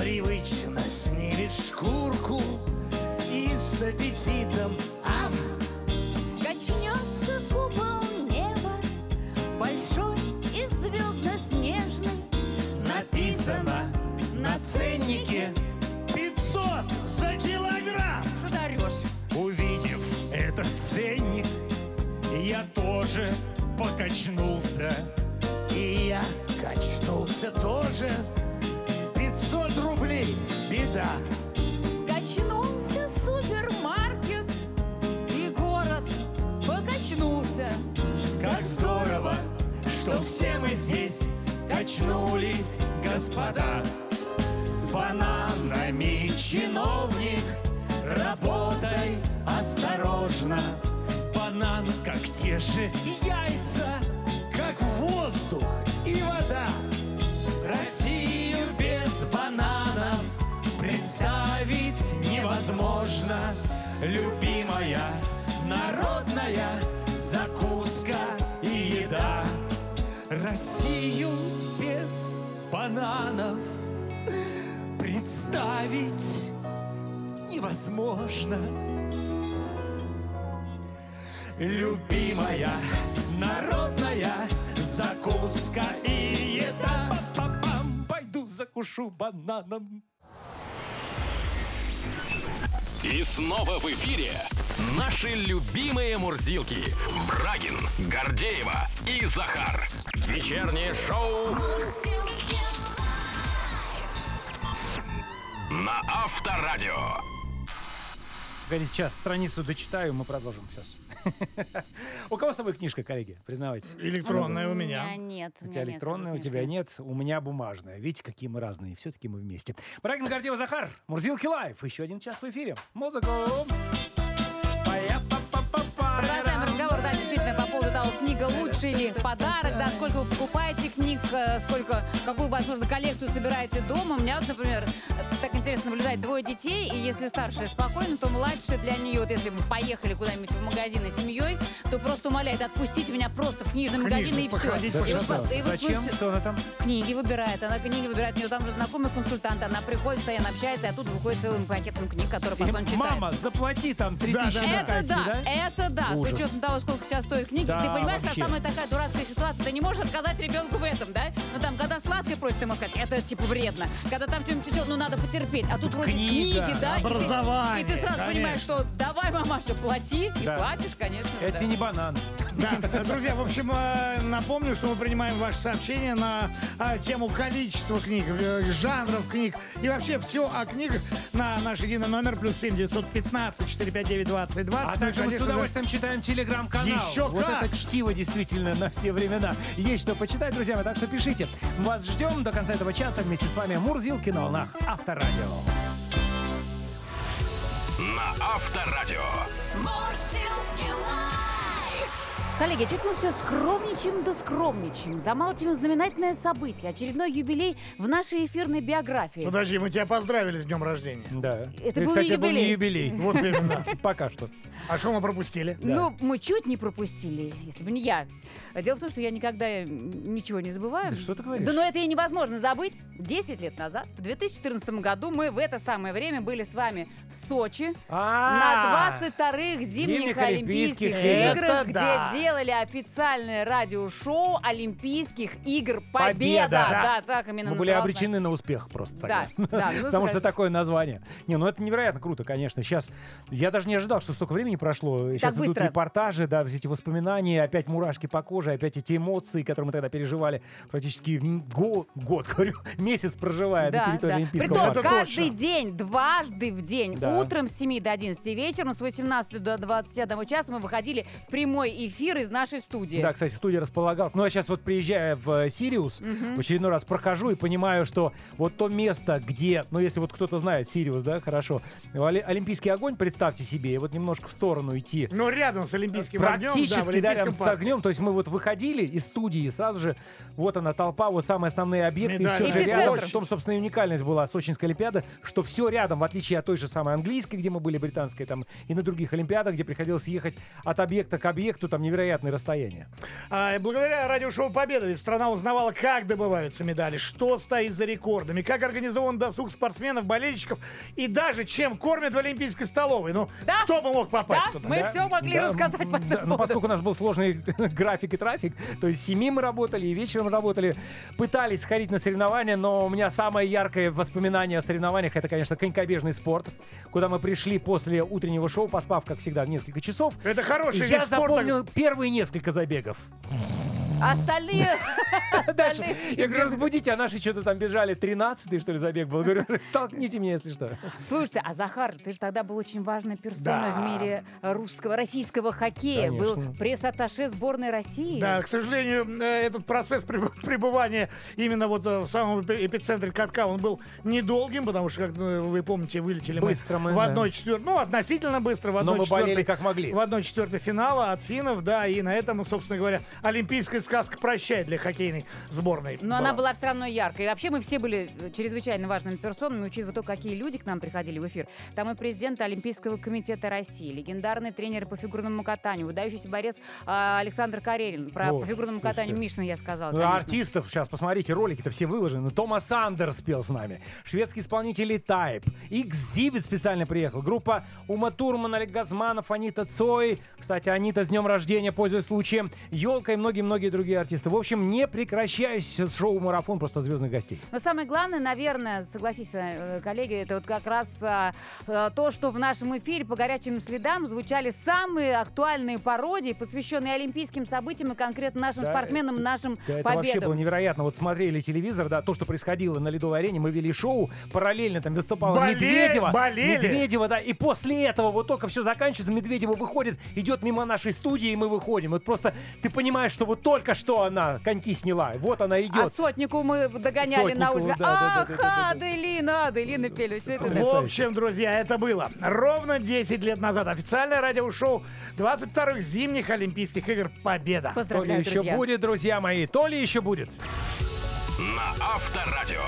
привычно снимет шкурку и с аппетитом ам, Качнется купол неба, большой и звездно-снежный. написано на ценнике 500 за килограмм. Что ты орешь? Увидев этот ценник, я тоже покачнулся. И я качнулся тоже. 500 рублей, беда. Качнулся супермаркет, И город покачнулся. Как здорово, что все мы здесь качнулись, господа. С бананами чиновник, работай осторожно. Банан, как те же яйца. Как воздух и вода. Россию невозможно. Любимая народная закуска и еда. Россию без бананов представить невозможно. Любимая народная закуска и еда. Пойду закушу бананом. И снова в эфире наши любимые мурзилки. Брагин, Гордеева и Захар. Вечернее шоу на Авторадио. Погодите, сейчас страницу дочитаю, мы продолжим сейчас. У кого с собой книжка, коллеги? Признавайтесь. Электронная у У меня. меня нет. У тебя электронная, у тебя нет, у меня бумажная. Видите, какие мы разные. Все-таки мы вместе. Брагин Гордеева Захар, Мурзилки Live. Еще один час в эфире. Музыку. Пая-па-па-па-па. Книга лучше или подарок, да, сколько вы покупаете книг, э, сколько, какую, возможно, коллекцию собираете дома. У меня, вот, например, так интересно наблюдать двое детей, и если старшая спокойна, то младшая для нее, вот если мы поехали куда-нибудь в магазин с семьей, то просто умоляет, отпустите меня просто в книжный магазин и все. И вот, и вот Зачем? Что она там? книги выбирает, она книги выбирает, у нее там же знакомый консультант, она приходит, постоянно общается, а тут выходит целым пакетом книг, которые потом читает. Мама, заплати там 3000 Да, да, на Это кассе, да, да? это да. Ужас. С учетом того, сколько сейчас стоят книги. Да, ты понимаешь, вообще. что самая такая дурацкая ситуация. Ты не можешь отказать ребенку в этом, да? Ну там, когда сладкое просит, ты можешь сказать, это типа вредно. Когда там что-нибудь еще, ну надо потерпеть. А тут вроде Книга, книги, да? и ты- образование, И ты, сразу конечно. понимаешь, что давай, мамаша, плати. И Да. платишь, конечно. Это да. не банан. Да, друзья, в общем, э, напомню, что мы принимаем ваши сообщения на э, тему количества книг, э, жанров книг и вообще все о книгах на наш единый номер плюс 7 915 459 20 20. А Ну также мы с удовольствием читаем телеграм-канал. Еще вот как! это чтиво действительно на все времена. Есть что почитать, друзья мои, так что пишите. Вас ждем до конца этого часа. Вместе с вами Мурзилки на волнах Авторадио. На Авторадио. Мурзилки. Коллеги, чуть мы все скромничаем да скромничаем. Замалчиваем знаменательное событие. Очередной юбилей в нашей эфирной биографии. Подожди, мы тебя поздравили с днем рождения. Да. Это И, был кстати, был не юбилей. юбилей. Вот именно. Пока что. А что мы пропустили? Ну, мы чуть не пропустили, если бы не я. Дело в том, что я никогда э, ничего не забываю. Да что ты говоришь? Да но это и невозможно забыть. 10 лет назад, в 2014 году, мы в это самое время были с вами в Сочи А, на 22-х зимних Олимпийских Олимпийских игр. играх, где да. Делали официальное радиошоу Олимпийских игр «Победа». Победа. Да, так именно Мы были называлось. обречены на успех просто Да, тогда. да, ну, Потому что скажи. такое название. Не, ну это невероятно круто, конечно. Сейчас я даже не ожидал, что столько времени прошло. Сейчас идут быстро. репортажи, да, все эти воспоминания, опять мурашки по коже, опять эти эмоции, которые мы тогда переживали. Практически м, го- год, говорю, месяц проживая на территории Олимпийского Притом парка. Каждый день, дважды в день, Да. утром с 7 до 11 вечером, с 18 до 21 часа мы выходили в прямой эфир из нашей студии. Да, кстати, студия располагалась. Ну, я сейчас вот приезжая в э, Сириус, в очередной раз прохожу и понимаю, что вот то место, где, ну, если вот кто-то знает Сириус, да, хорошо, Оли- Олимпийский огонь, представьте себе, и вот немножко в сторону идти. Ну, рядом с Олимпийским огнем, да, в Практически, да, рядом с парке. огнем. То есть мы вот выходили из студии, и сразу же вот она толпа, вот самые основные объекты, и Медали. все же Эпицентр. рядом. В том, собственно, и уникальность была Сочинской Олимпиады, что все рядом, в отличие от той же самой английской, где мы были, британской, там, и на других Олимпиадах, где приходилось ехать от объекта к объекту, там невероятные расстояния. А, и благодаря радиошоу «Победа» ведь страна узнавала, как добываются медали, что стоит за рекордами, как организован досуг спортсменов, болельщиков и даже чем кормят в Олимпийской столовой. Ну, Да. кто бы мог попасть Да, туда? мы да? все могли Да, рассказать по да, Ну, поводу. поскольку у нас был сложный график и трафик, то есть с 7 мы работали, и вечером работали, пытались сходить на соревнования, но у меня самое яркое воспоминание о соревнованиях это, конечно, конькобежный спорт, куда мы пришли после утреннего шоу, поспав, как всегда, несколько часов. Это хороший Я вид спорта. запомнил первые несколько забегов. Остальные... Дальше, я говорю, разбудите, а наши что-то там бежали, 13-й, что ли, забег был. Говорю, толкните меня, если что. Слушайте, а Захар, ты же тогда был очень важной персоной в мире русского, российского хоккея. Был пресс-атташе сборной России. Да, к сожалению, э, этот процесс преб- пребывания именно вот э, в самом эпи- эпицентре катка, он был недолгим, потому что, как э, вы помните, вылетели Быстро мы, в да. одной четвертой, ну, относительно быстро, в Но одной мы болели четвертой как могли. в одной четвертой финала от финнов, да, и на этом, собственно говоря, олимпийская сказка прощает для хоккейной сборной. Но она была все равно яркой. И вообще мы все были э, чрезвычайно важными персонами, учитывая то, какие люди к нам приходили в эфир. Там и президент Олимпийского комитета России, легендарный тренер по фигурному катанию, выдающийся борец а, Александр Карелин. Про О, по фигурному слушайте. катанию Мишина я сказала. Ну, артистов, сейчас посмотрите, ролики-то все выложены. Томас Андерс спел с нами. Шведский исполнитель Type. Экзибит специально приехал. Группа Ума Турман, Олег Газманов, Анита Цой. Кстати, Анита с днем рождения, пользуясь случаем. Елка и многие-многие другие другие артисты. В общем, не прекращаюсь шоу-марафон просто звездных гостей. Но самое главное, наверное, согласись, э, коллеги, это вот как раз а, то, что в нашем эфире по горячим следам звучали самые актуальные пародии, посвященные олимпийским событиям и конкретно нашим Да, спортсменам, нашим Да, это вообще было победам. невероятно. Вот смотрели телевизор, да, то, что происходило на Ледовой арене, мы вели шоу, параллельно там выступала Боле- Медведева. болели. Медведева, да, и после этого вот только все заканчивается, Медведева выходит, идет мимо нашей студии, и мы выходим. Вот просто ты понимаешь, что вот только что она коньки сняла, вот она А идет. сотнику мы догоняли на Сотникову, улице. да, да, да, Ах, да, да, да. Аделина, Аделина пели. Все это. В общем, друзья, это было ровно 10 лет назад. Официальное радиошоу 22-х зимних Олимпийских игр «Победа». То ли Поздравляю, еще друзья. будет, друзья мои, то ли еще будет. На Авторадио.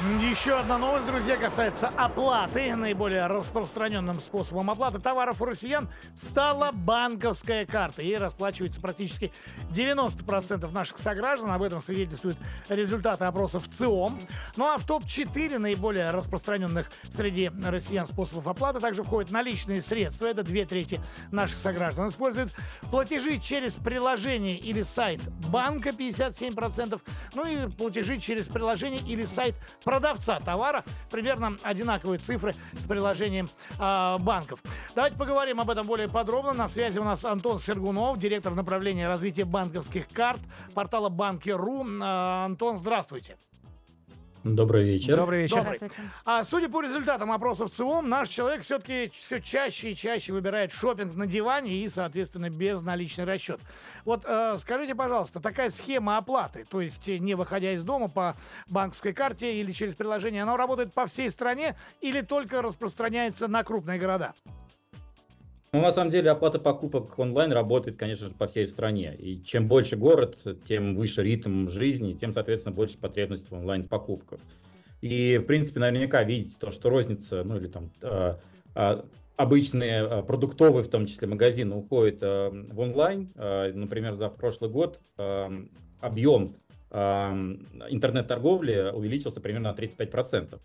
Еще одна новость, друзья, касается оплаты. Наиболее распространенным способом оплаты товаров у россиян стала банковская карта. Ей расплачивается практически 90% наших сограждан. Об этом свидетельствуют результаты опросов ЦИОМ. Ну а в топ-4 наиболее распространенных среди россиян способов оплаты также входят наличные средства. Это две трети наших сограждан. Используют платежи через приложение или сайт банка 57%. Ну и платежи через приложение или сайт продавца товара. Примерно одинаковые цифры с приложением а, банков. Давайте поговорим об этом более подробно. На связи у нас Антон Сергунов, директор направления развития банковских карт портала Банки.ру. А, Антон, здравствуйте. Добрый вечер. Добрый вечер. Добрый. А судя по результатам опросов ЦИОМ, наш человек все-таки все чаще и чаще выбирает шопинг на диване и, соответственно, безналичный расчет. Вот э, скажите, пожалуйста, такая схема оплаты, то есть э, не выходя из дома по банковской карте или через приложение, она работает по всей стране или только распространяется на крупные города? Ну, на самом деле, оплата покупок онлайн работает, конечно же, по всей стране. И чем больше город, тем выше ритм жизни, тем, соответственно, больше потребность в онлайн-покупках. И, в принципе, наверняка видите то, что розница, ну или там э, э, обычные э, продуктовые, в том числе магазины, уходят в онлайн. Например, за прошлый год объем интернет-торговли увеличился примерно на 35%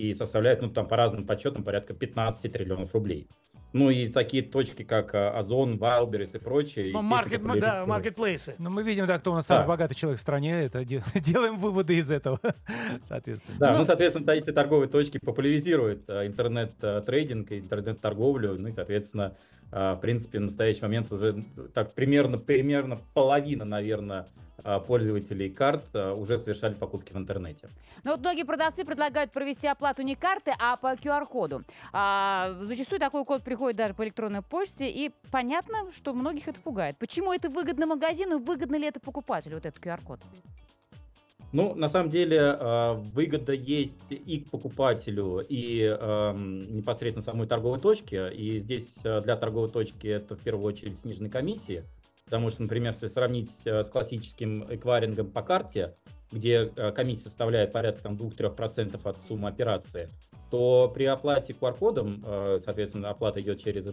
и составляет, ну, там, по разным подсчетам, порядка 15 триллионов рублей. Ну, и такие точки, как э, Озон, Wildberries и прочие. Ну, маркет, да, маркетплейсы. Ну, мы видим, да, кто у нас Да. самый богатый человек в стране. Это де- делаем выводы из этого, соответственно. Да, Ну- ну, соответственно, эти торговые точки популяризируют э, интернет-трейдинг, и интернет-торговлю, ну и, соответственно, э, в принципе, в настоящий момент уже так примерно, примерно половина, наверное, э, пользователей карт э, уже совершали покупки в интернете. Ну вот многие продавцы предлагают провести оплату не карты, а по QR-коду. А, зачастую такой код приходит даже по электронной почте, и понятно, что многих это пугает. Почему это выгодно магазину, выгодно ли это покупателю, вот этот QR-код? Ну, на самом деле, э, выгода есть и к покупателю, и эм, непосредственно самой торговой точке. И здесь э, для торговой точки это в первую очередь сниженные комиссии. Потому что, например, если сравнить э, с классическим эквайрингом по карте, где э, комиссия составляет порядка там, 2-3% от суммы операции, то при оплате QR-кодом, э, соответственно, оплата идет через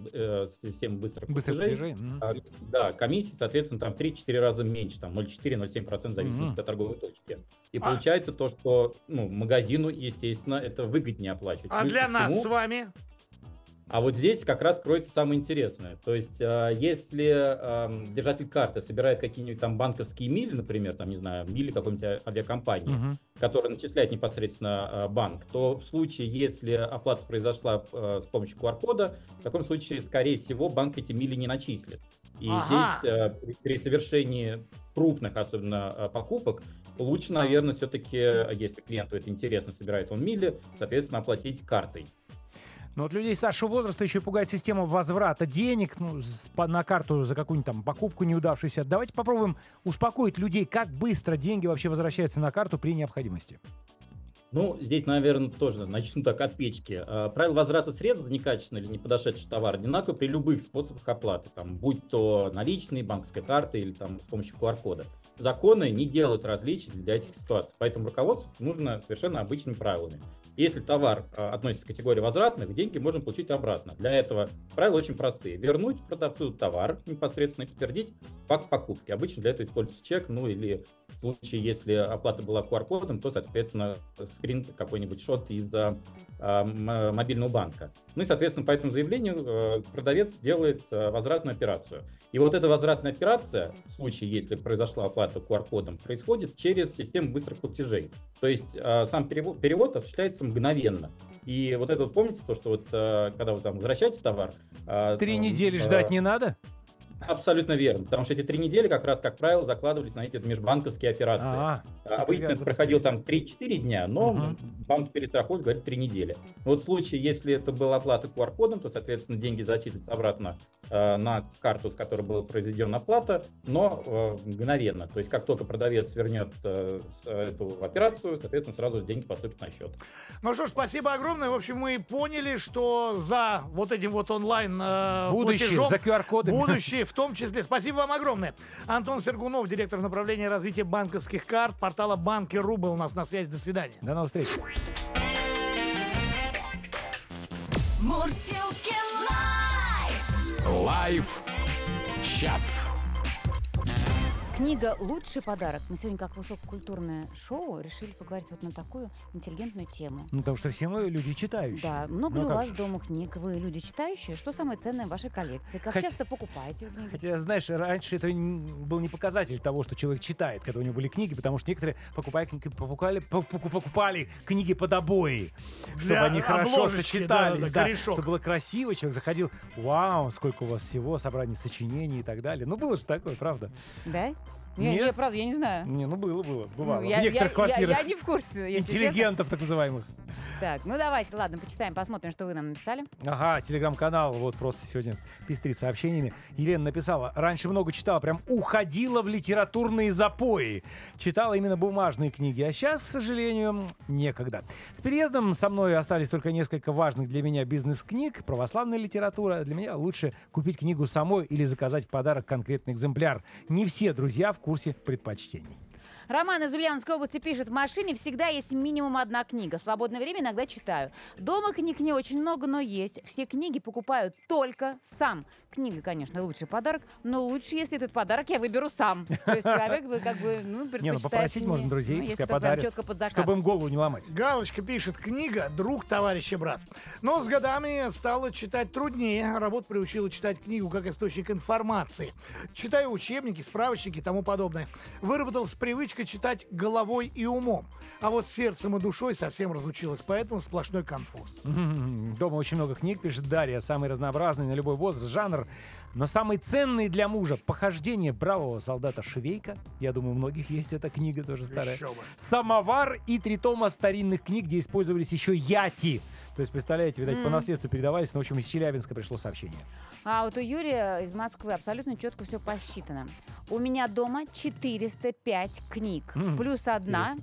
систему быстрых Быстрый платежей, платежей. а, Да, комиссии, соответственно, там 3-4 раза меньше, там 0,4-0,7% в зависимости Мгм. от торговой точки. И А- получается то, что ну, магазину, естественно, это выгоднее оплачивать. А Плюс для ко нас всему- с вами? А вот здесь как раз кроется самое интересное. То есть, э, если держатель карты собирает какие-нибудь там банковские мили, например, там, не знаю, мили какой-нибудь а- авиакомпании, Мгм. который начисляет непосредственно э, банк, то в случае, если оплата произошла с помощью QR-кода, в таком случае, скорее всего, банк эти мили не начислит. И Ага. здесь при- совершении крупных, особенно покупок, лучше, наверное, все-таки, если клиенту это интересно, собирает он мили, соответственно, оплатить картой. Но вот людей старшего возраста еще пугает система возврата денег ну, на карту за какую-нибудь там покупку неудавшуюся. Давайте попробуем успокоить людей, как быстро деньги вообще возвращаются на карту при необходимости. Ну, здесь, наверное, тоже начну так от печки. Э, Правило возврата средств за некачественный или не подошедший товар одинаково при любых способах оплаты, там, будь то наличные, банковская карта или там, с помощью QR-кода. Законы не делают различий для этих ситуаций, поэтому руководствоваться нужно совершенно обычными правилами. Если товар э, относится к категории возвратных, деньги можно получить обратно. Для этого правила очень простые. Вернуть продавцу товар непосредственно и подтвердить факт покупки. Обычно для этого используется чек, ну или в случае, если оплата была QR-кодом, то, соответственно, скрин, какой-нибудь шот из а, а, м- мобильного банка. Ну и, соответственно, по этому заявлению э, продавец делает э, возвратную операцию. И вот эта возвратная операция, в случае, если произошла оплата QR-кодом, происходит через систему быстрых платежей. То есть э, сам перевод, перевод осуществляется мгновенно. И вот это вот помните, то, что вот э, когда вы там возвращаете товар... э, Три э, недели э, ждать не надо? Абсолютно верно, потому что эти три недели как раз, как правило, закладывались на эти межбанковские операции. А, Обычно проходил там 3-4 дня, но Мгм. банк перестрахует, говорит, 3 недели. Вот в случае, если это была оплата QR-кодом, то, соответственно, деньги зачитываются обратно э, на карту, с которой была произведена оплата, но э, мгновенно. То есть, как только продавец вернет э, с- эту операцию, соответственно, сразу деньги поступят на счет. Ну что ж, спасибо огромное. В общем, мы поняли, что за вот этим вот онлайн э, Будущее платежом за QR-кодами. Будущее в том числе. Спасибо вам огромное. Антон Сергунов, директор направления развития банковских карт портала Банки.ру был у нас на связи. До свидания. До новых встреч. Мурзилки Live. Live чат. Книга «Лучший подарок». Мы сегодня, как высококультурное шоу, решили поговорить вот на такую интеллигентную тему. Ну, потому что все мы люди читающие. Да, много Ну, ли у вас же. дома книг? Вы люди читающие? Что самое ценное в вашей коллекции? Как Хот- часто покупаете книги? Хотя, знаешь, раньше это был не показатель того, что человек читает, когда у него были книги, потому что некоторые покупали, книги- покупали, поку- покупали книги под обои, чтобы Для они хорошо сочетались, да, корешок. чтобы было красиво, человек заходил, вау, сколько у вас всего, собрание сочинений и так далее. Ну, было же такое, правда. Да? Не, Нет. не, правда, я не знаю. Не, ну было, было, бывало. Ну, я, в некоторых я- квартирах я- я не в курсе, если честно. интеллигентов, так называемых. Так, ну давайте, ладно, почитаем, посмотрим, что вы нам написали. Ага, телеграм-канал, вот просто сегодня пестрит сообщениями. Елена написала, раньше много читала, прям уходила в литературные запои. Читала именно бумажные книги, а сейчас, к сожалению, некогда. С переездом со мной остались только несколько важных для меня бизнес-книг, православная литература. Для меня лучше купить книгу самой или заказать в подарок конкретный экземпляр. Не все друзья в курсе предпочтений. Роман из Ульяновской области пишет, в машине всегда есть минимум одна книга. В свободное время иногда читаю. Дома книг не очень много, но есть. Все книги покупаю только сам. Книга, конечно, лучший подарок, но лучше, если этот подарок я выберу сам. То есть человек как бы, ну, Не, ну попросить мне. можно друзей, Ну, пускай подарят, четко под заказ. чтобы им голову не ломать. Галочка пишет, книга «Друг, товарищ и брат». Но с годами стало читать труднее. Работа приучила читать книгу как источник информации. Читаю учебники, справочники и тому подобное. Выработалась привычка читать головой и умом. А вот сердцем и душой совсем разучилась, поэтому сплошной конфуз. Дома очень много книг, пишет Дарья, самый разнообразный на любой возраст, жанр. Но самый ценный для мужа «Похождение бравого солдата Швейка». Я думаю, у многих есть эта книга, тоже старая. «Самовар» и три тома старинных книг, где использовались еще яти. То есть, представляете, видать, по наследству передавались. Ну, в общем, из Челябинска пришло сообщение. А вот у Юрия из Москвы абсолютно четко все посчитано. У меня дома 405 книг, М, плюс одна,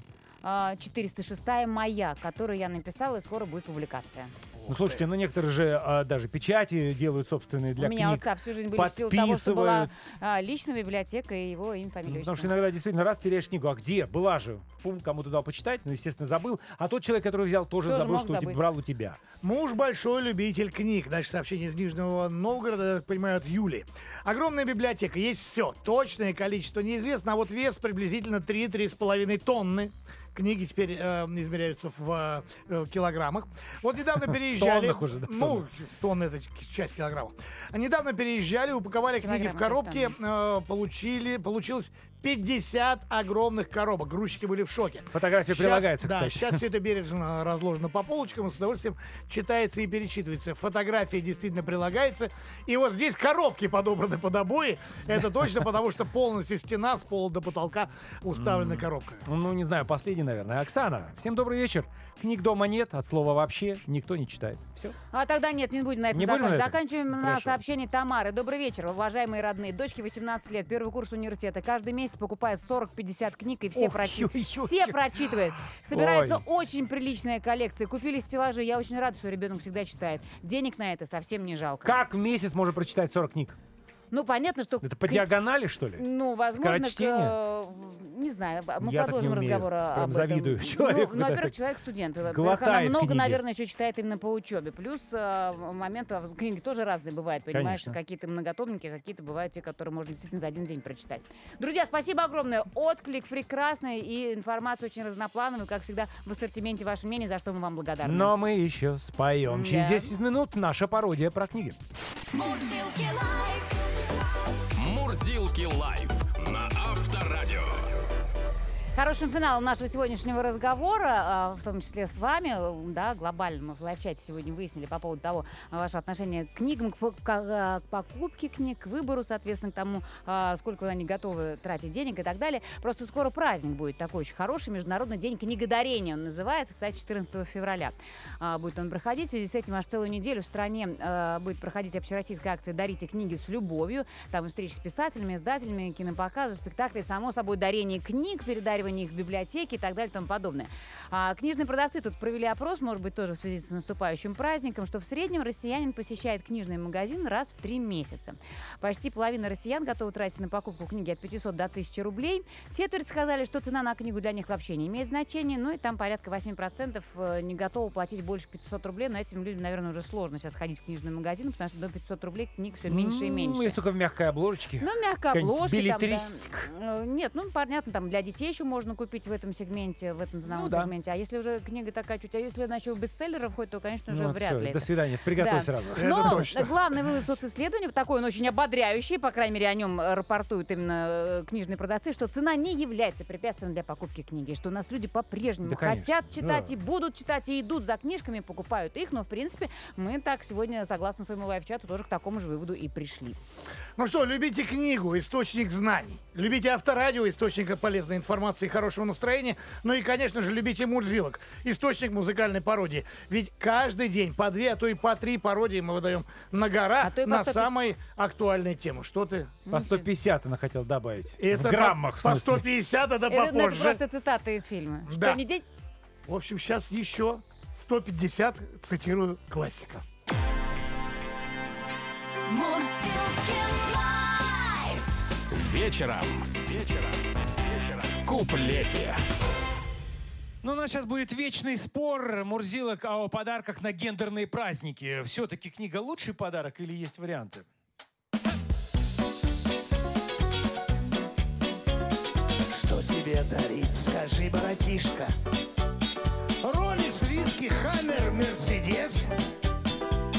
а, 406 моя, которую я написала, и скоро будет публикация. Ну, слушайте, ну некоторые же а, даже печати делают собственные для у меня книг. отца всю жизнь были в силу того, что была а, личная библиотека и его имя, Ну, фамилия, Потому что иногда действительно раз теряешь книгу, а где? Была же. Пум, кому-то дал почитать, ну, естественно, забыл. А тот человек, который взял, тоже, Тоже забыл, что у тебя- забыть. брал у тебя. Муж большой любитель книг. Дальше сообщение из Нижнего Новгорода, я так понимаю, от Юли. Огромная библиотека, есть все. Точное количество неизвестно, а вот вес приблизительно 3-3,5 тонны. Книги теперь э, измеряются в э, килограммах. Вот недавно переезжали... тоннах уже, да, Ну, тонны это часть килограмма. А недавно переезжали, упаковали книги в коробки, э, получили, получилось 50 огромных коробок. Грузчики были в шоке. Фотография Щас- прилагается, да, кстати. сейчас все это бережно разложено по полочкам и с удовольствием читается и перечитывается. Фотография действительно прилагается. И вот здесь коробки подобраны под обои. Это точно, потому что полностью стена с пола до потолка уставлена коробками. Ну, не знаю, последний, наверное. Оксана, всем добрый вечер. Книг дома нет, от слова вообще никто не читает. Все. А тогда нет, не будем на этом Не будем на заканчивать. этом? Заканчиваем на сообщении Тамары. Добрый вечер, уважаемые родные. Дочке 18 лет, первый курс университета. Каждый месяц покупает 40-50 книг и все, Ох, прочи- все прочитывает. Собирается Ой. очень приличная коллекция. Купили стеллажи. Я очень рада, что ребенок всегда читает. Денег на это совсем не жалко. Как в месяц можно прочитать 40 книг? Ну, понятно, что... Это по диагонали, что ли? Ну, возможно, к, не знаю, мы Я так не продолжим умею. разговор Прям об этом. завидую Ну, человеку, Ну, да, во-первых, человек студент. Во-первых, она много, книги. наверное, еще читает именно по учебе. Плюс э, момент, а, книги тоже разные бывают, понимаешь? Какие-то многотомники, какие-то бывают те, которые можно действительно за один день прочитать. Друзья, спасибо огромное. Отклик прекрасный и информация очень разноплановая, как всегда, в ассортименте ваше мнение, за что мы вам благодарны. Но мы еще споем. Через Да. 10 минут наша пародия про книги. Мурзилки лайф. Мурзилки лайф на Авторадио. Хорошим финалом нашего сегодняшнего разговора, а, в том числе с вами, да, глобально мы в лайв-чате сегодня выяснили по поводу того, а, вашего отношения к книгам, а, к покупке книг, к выбору, соответственно, к тому, сколько они готовы тратить денег и так далее. Просто скоро праздник будет такой очень хороший, Международный день книгодарения он называется, кстати, 14 февраля будет он проходить. В связи с этим аж целую неделю в стране будет проходить общероссийская акция «Дарите книги с любовью». Там встречи с писателями, издателями, кинопоказы, спектакли, само собой, дарение книг, передаривание их в библиотеки и так далее и тому подобное. А, книжные продавцы тут провели опрос, может быть, тоже в связи с наступающим праздником, что в среднем россиянин посещает книжный магазин раз в три месяца. Почти половина россиян готовы тратить на покупку книги от 500 до 1000 рублей. Четверть сказали, что цена на книгу для них вообще не имеет значения. Ну и там порядка 8% э, не готовы платить больше 500 рублей. Но этим людям, наверное, уже сложно сейчас ходить в книжный магазин, потому что до 500 рублей книг все меньше и меньше. Есть только в мягкой обложечке. Ну, мягкая обложка. там, да. Э, Нет, ну, понятно, там для детей еще можно купить в этом сегменте, в этом ценовом Ну да. сегменте. А если уже книга такая чуть, а если она еще в бестселлеров входит, то, конечно, уже Ну, вряд всё, ли. До свидания. Приготовь Да. сразу. Но точно. главный вывод социсследования, такой он очень ободряющий, по крайней мере, о нем э, рапортуют именно э, книжные продавцы, что цена не является препятствием для покупки книги, что у нас люди по-прежнему Да, конечно. хотят читать Да. и будут читать, и идут за книжками, покупают их, но, в принципе, мы так сегодня, согласно своему лайв-чату, тоже к такому же выводу и пришли. Ну что, любите книгу, источник знаний. Любите авторадио, источник полезной информации и хорошего настроения. Ну и, конечно же, любите Мурзилок, источник музыкальной пародии. Ведь каждый день по две, а то и по три пародии мы выдаем на гора А то по на 150. самые актуальные темы. Что ты? По 150 она хотела добавить. Это в по- граммах, в по, смысле. 150, это Это, ну, это попозже. просто цитата из фильма. Да. Что, не день? В общем, сейчас еще 150, цитирую классика. Вечером. Вечером. Куплете. Ну, у нас сейчас будет вечный спор Мурзилок о подарках на гендерные праздники. Все-таки книга лучший подарок или есть варианты? Что тебе дарить, скажи, братишка? Роликс, виски, хаммер, мерседес?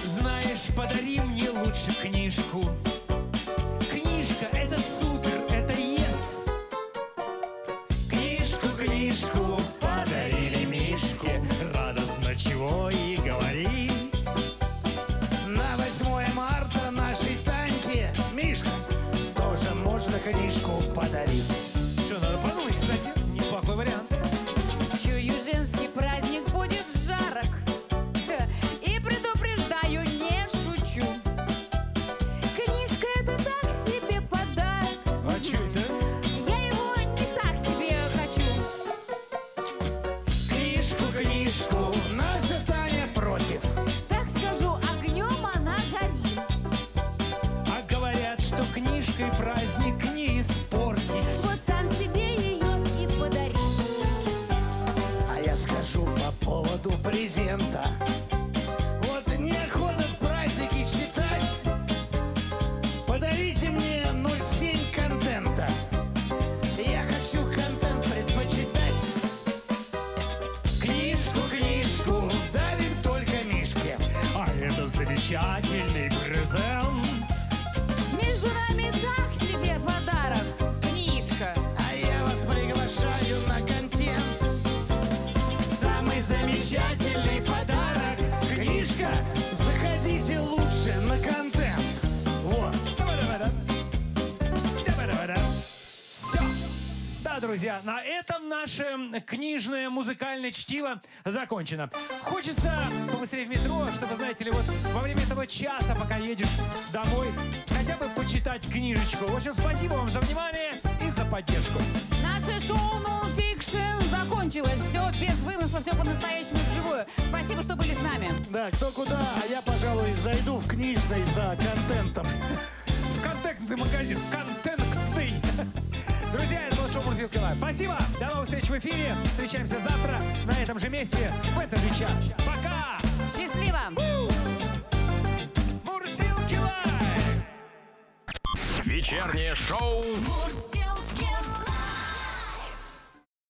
Знаешь, подари мне лучше книжку. Книжка — это супер, Радостно чего и говорить. На 8 марта нашей Таньке Мишка тоже можно книжку подарить Что, надо книжное музыкальное чтиво закончено. Хочется побыстрее в метро, чтобы, знаете ли, вот во время этого часа, пока едешь домой, хотя бы почитать книжечку. В общем, спасибо вам за внимание и за поддержку. Наше шоу Fiction закончилось. Все без вымысла, все по-настоящему вживую. Спасибо, что были с нами. Да, кто куда, а я, пожалуй, зайду в книжный за контентом. В контентный магазин. Контентный. Друзья, это был шоу Мурзилки Live. Спасибо. До новых встреч в эфире. Встречаемся завтра на этом же месте в этот же час. Пока. Счастливо! Мурзилки Live. Вечернее шоу Мурзилки.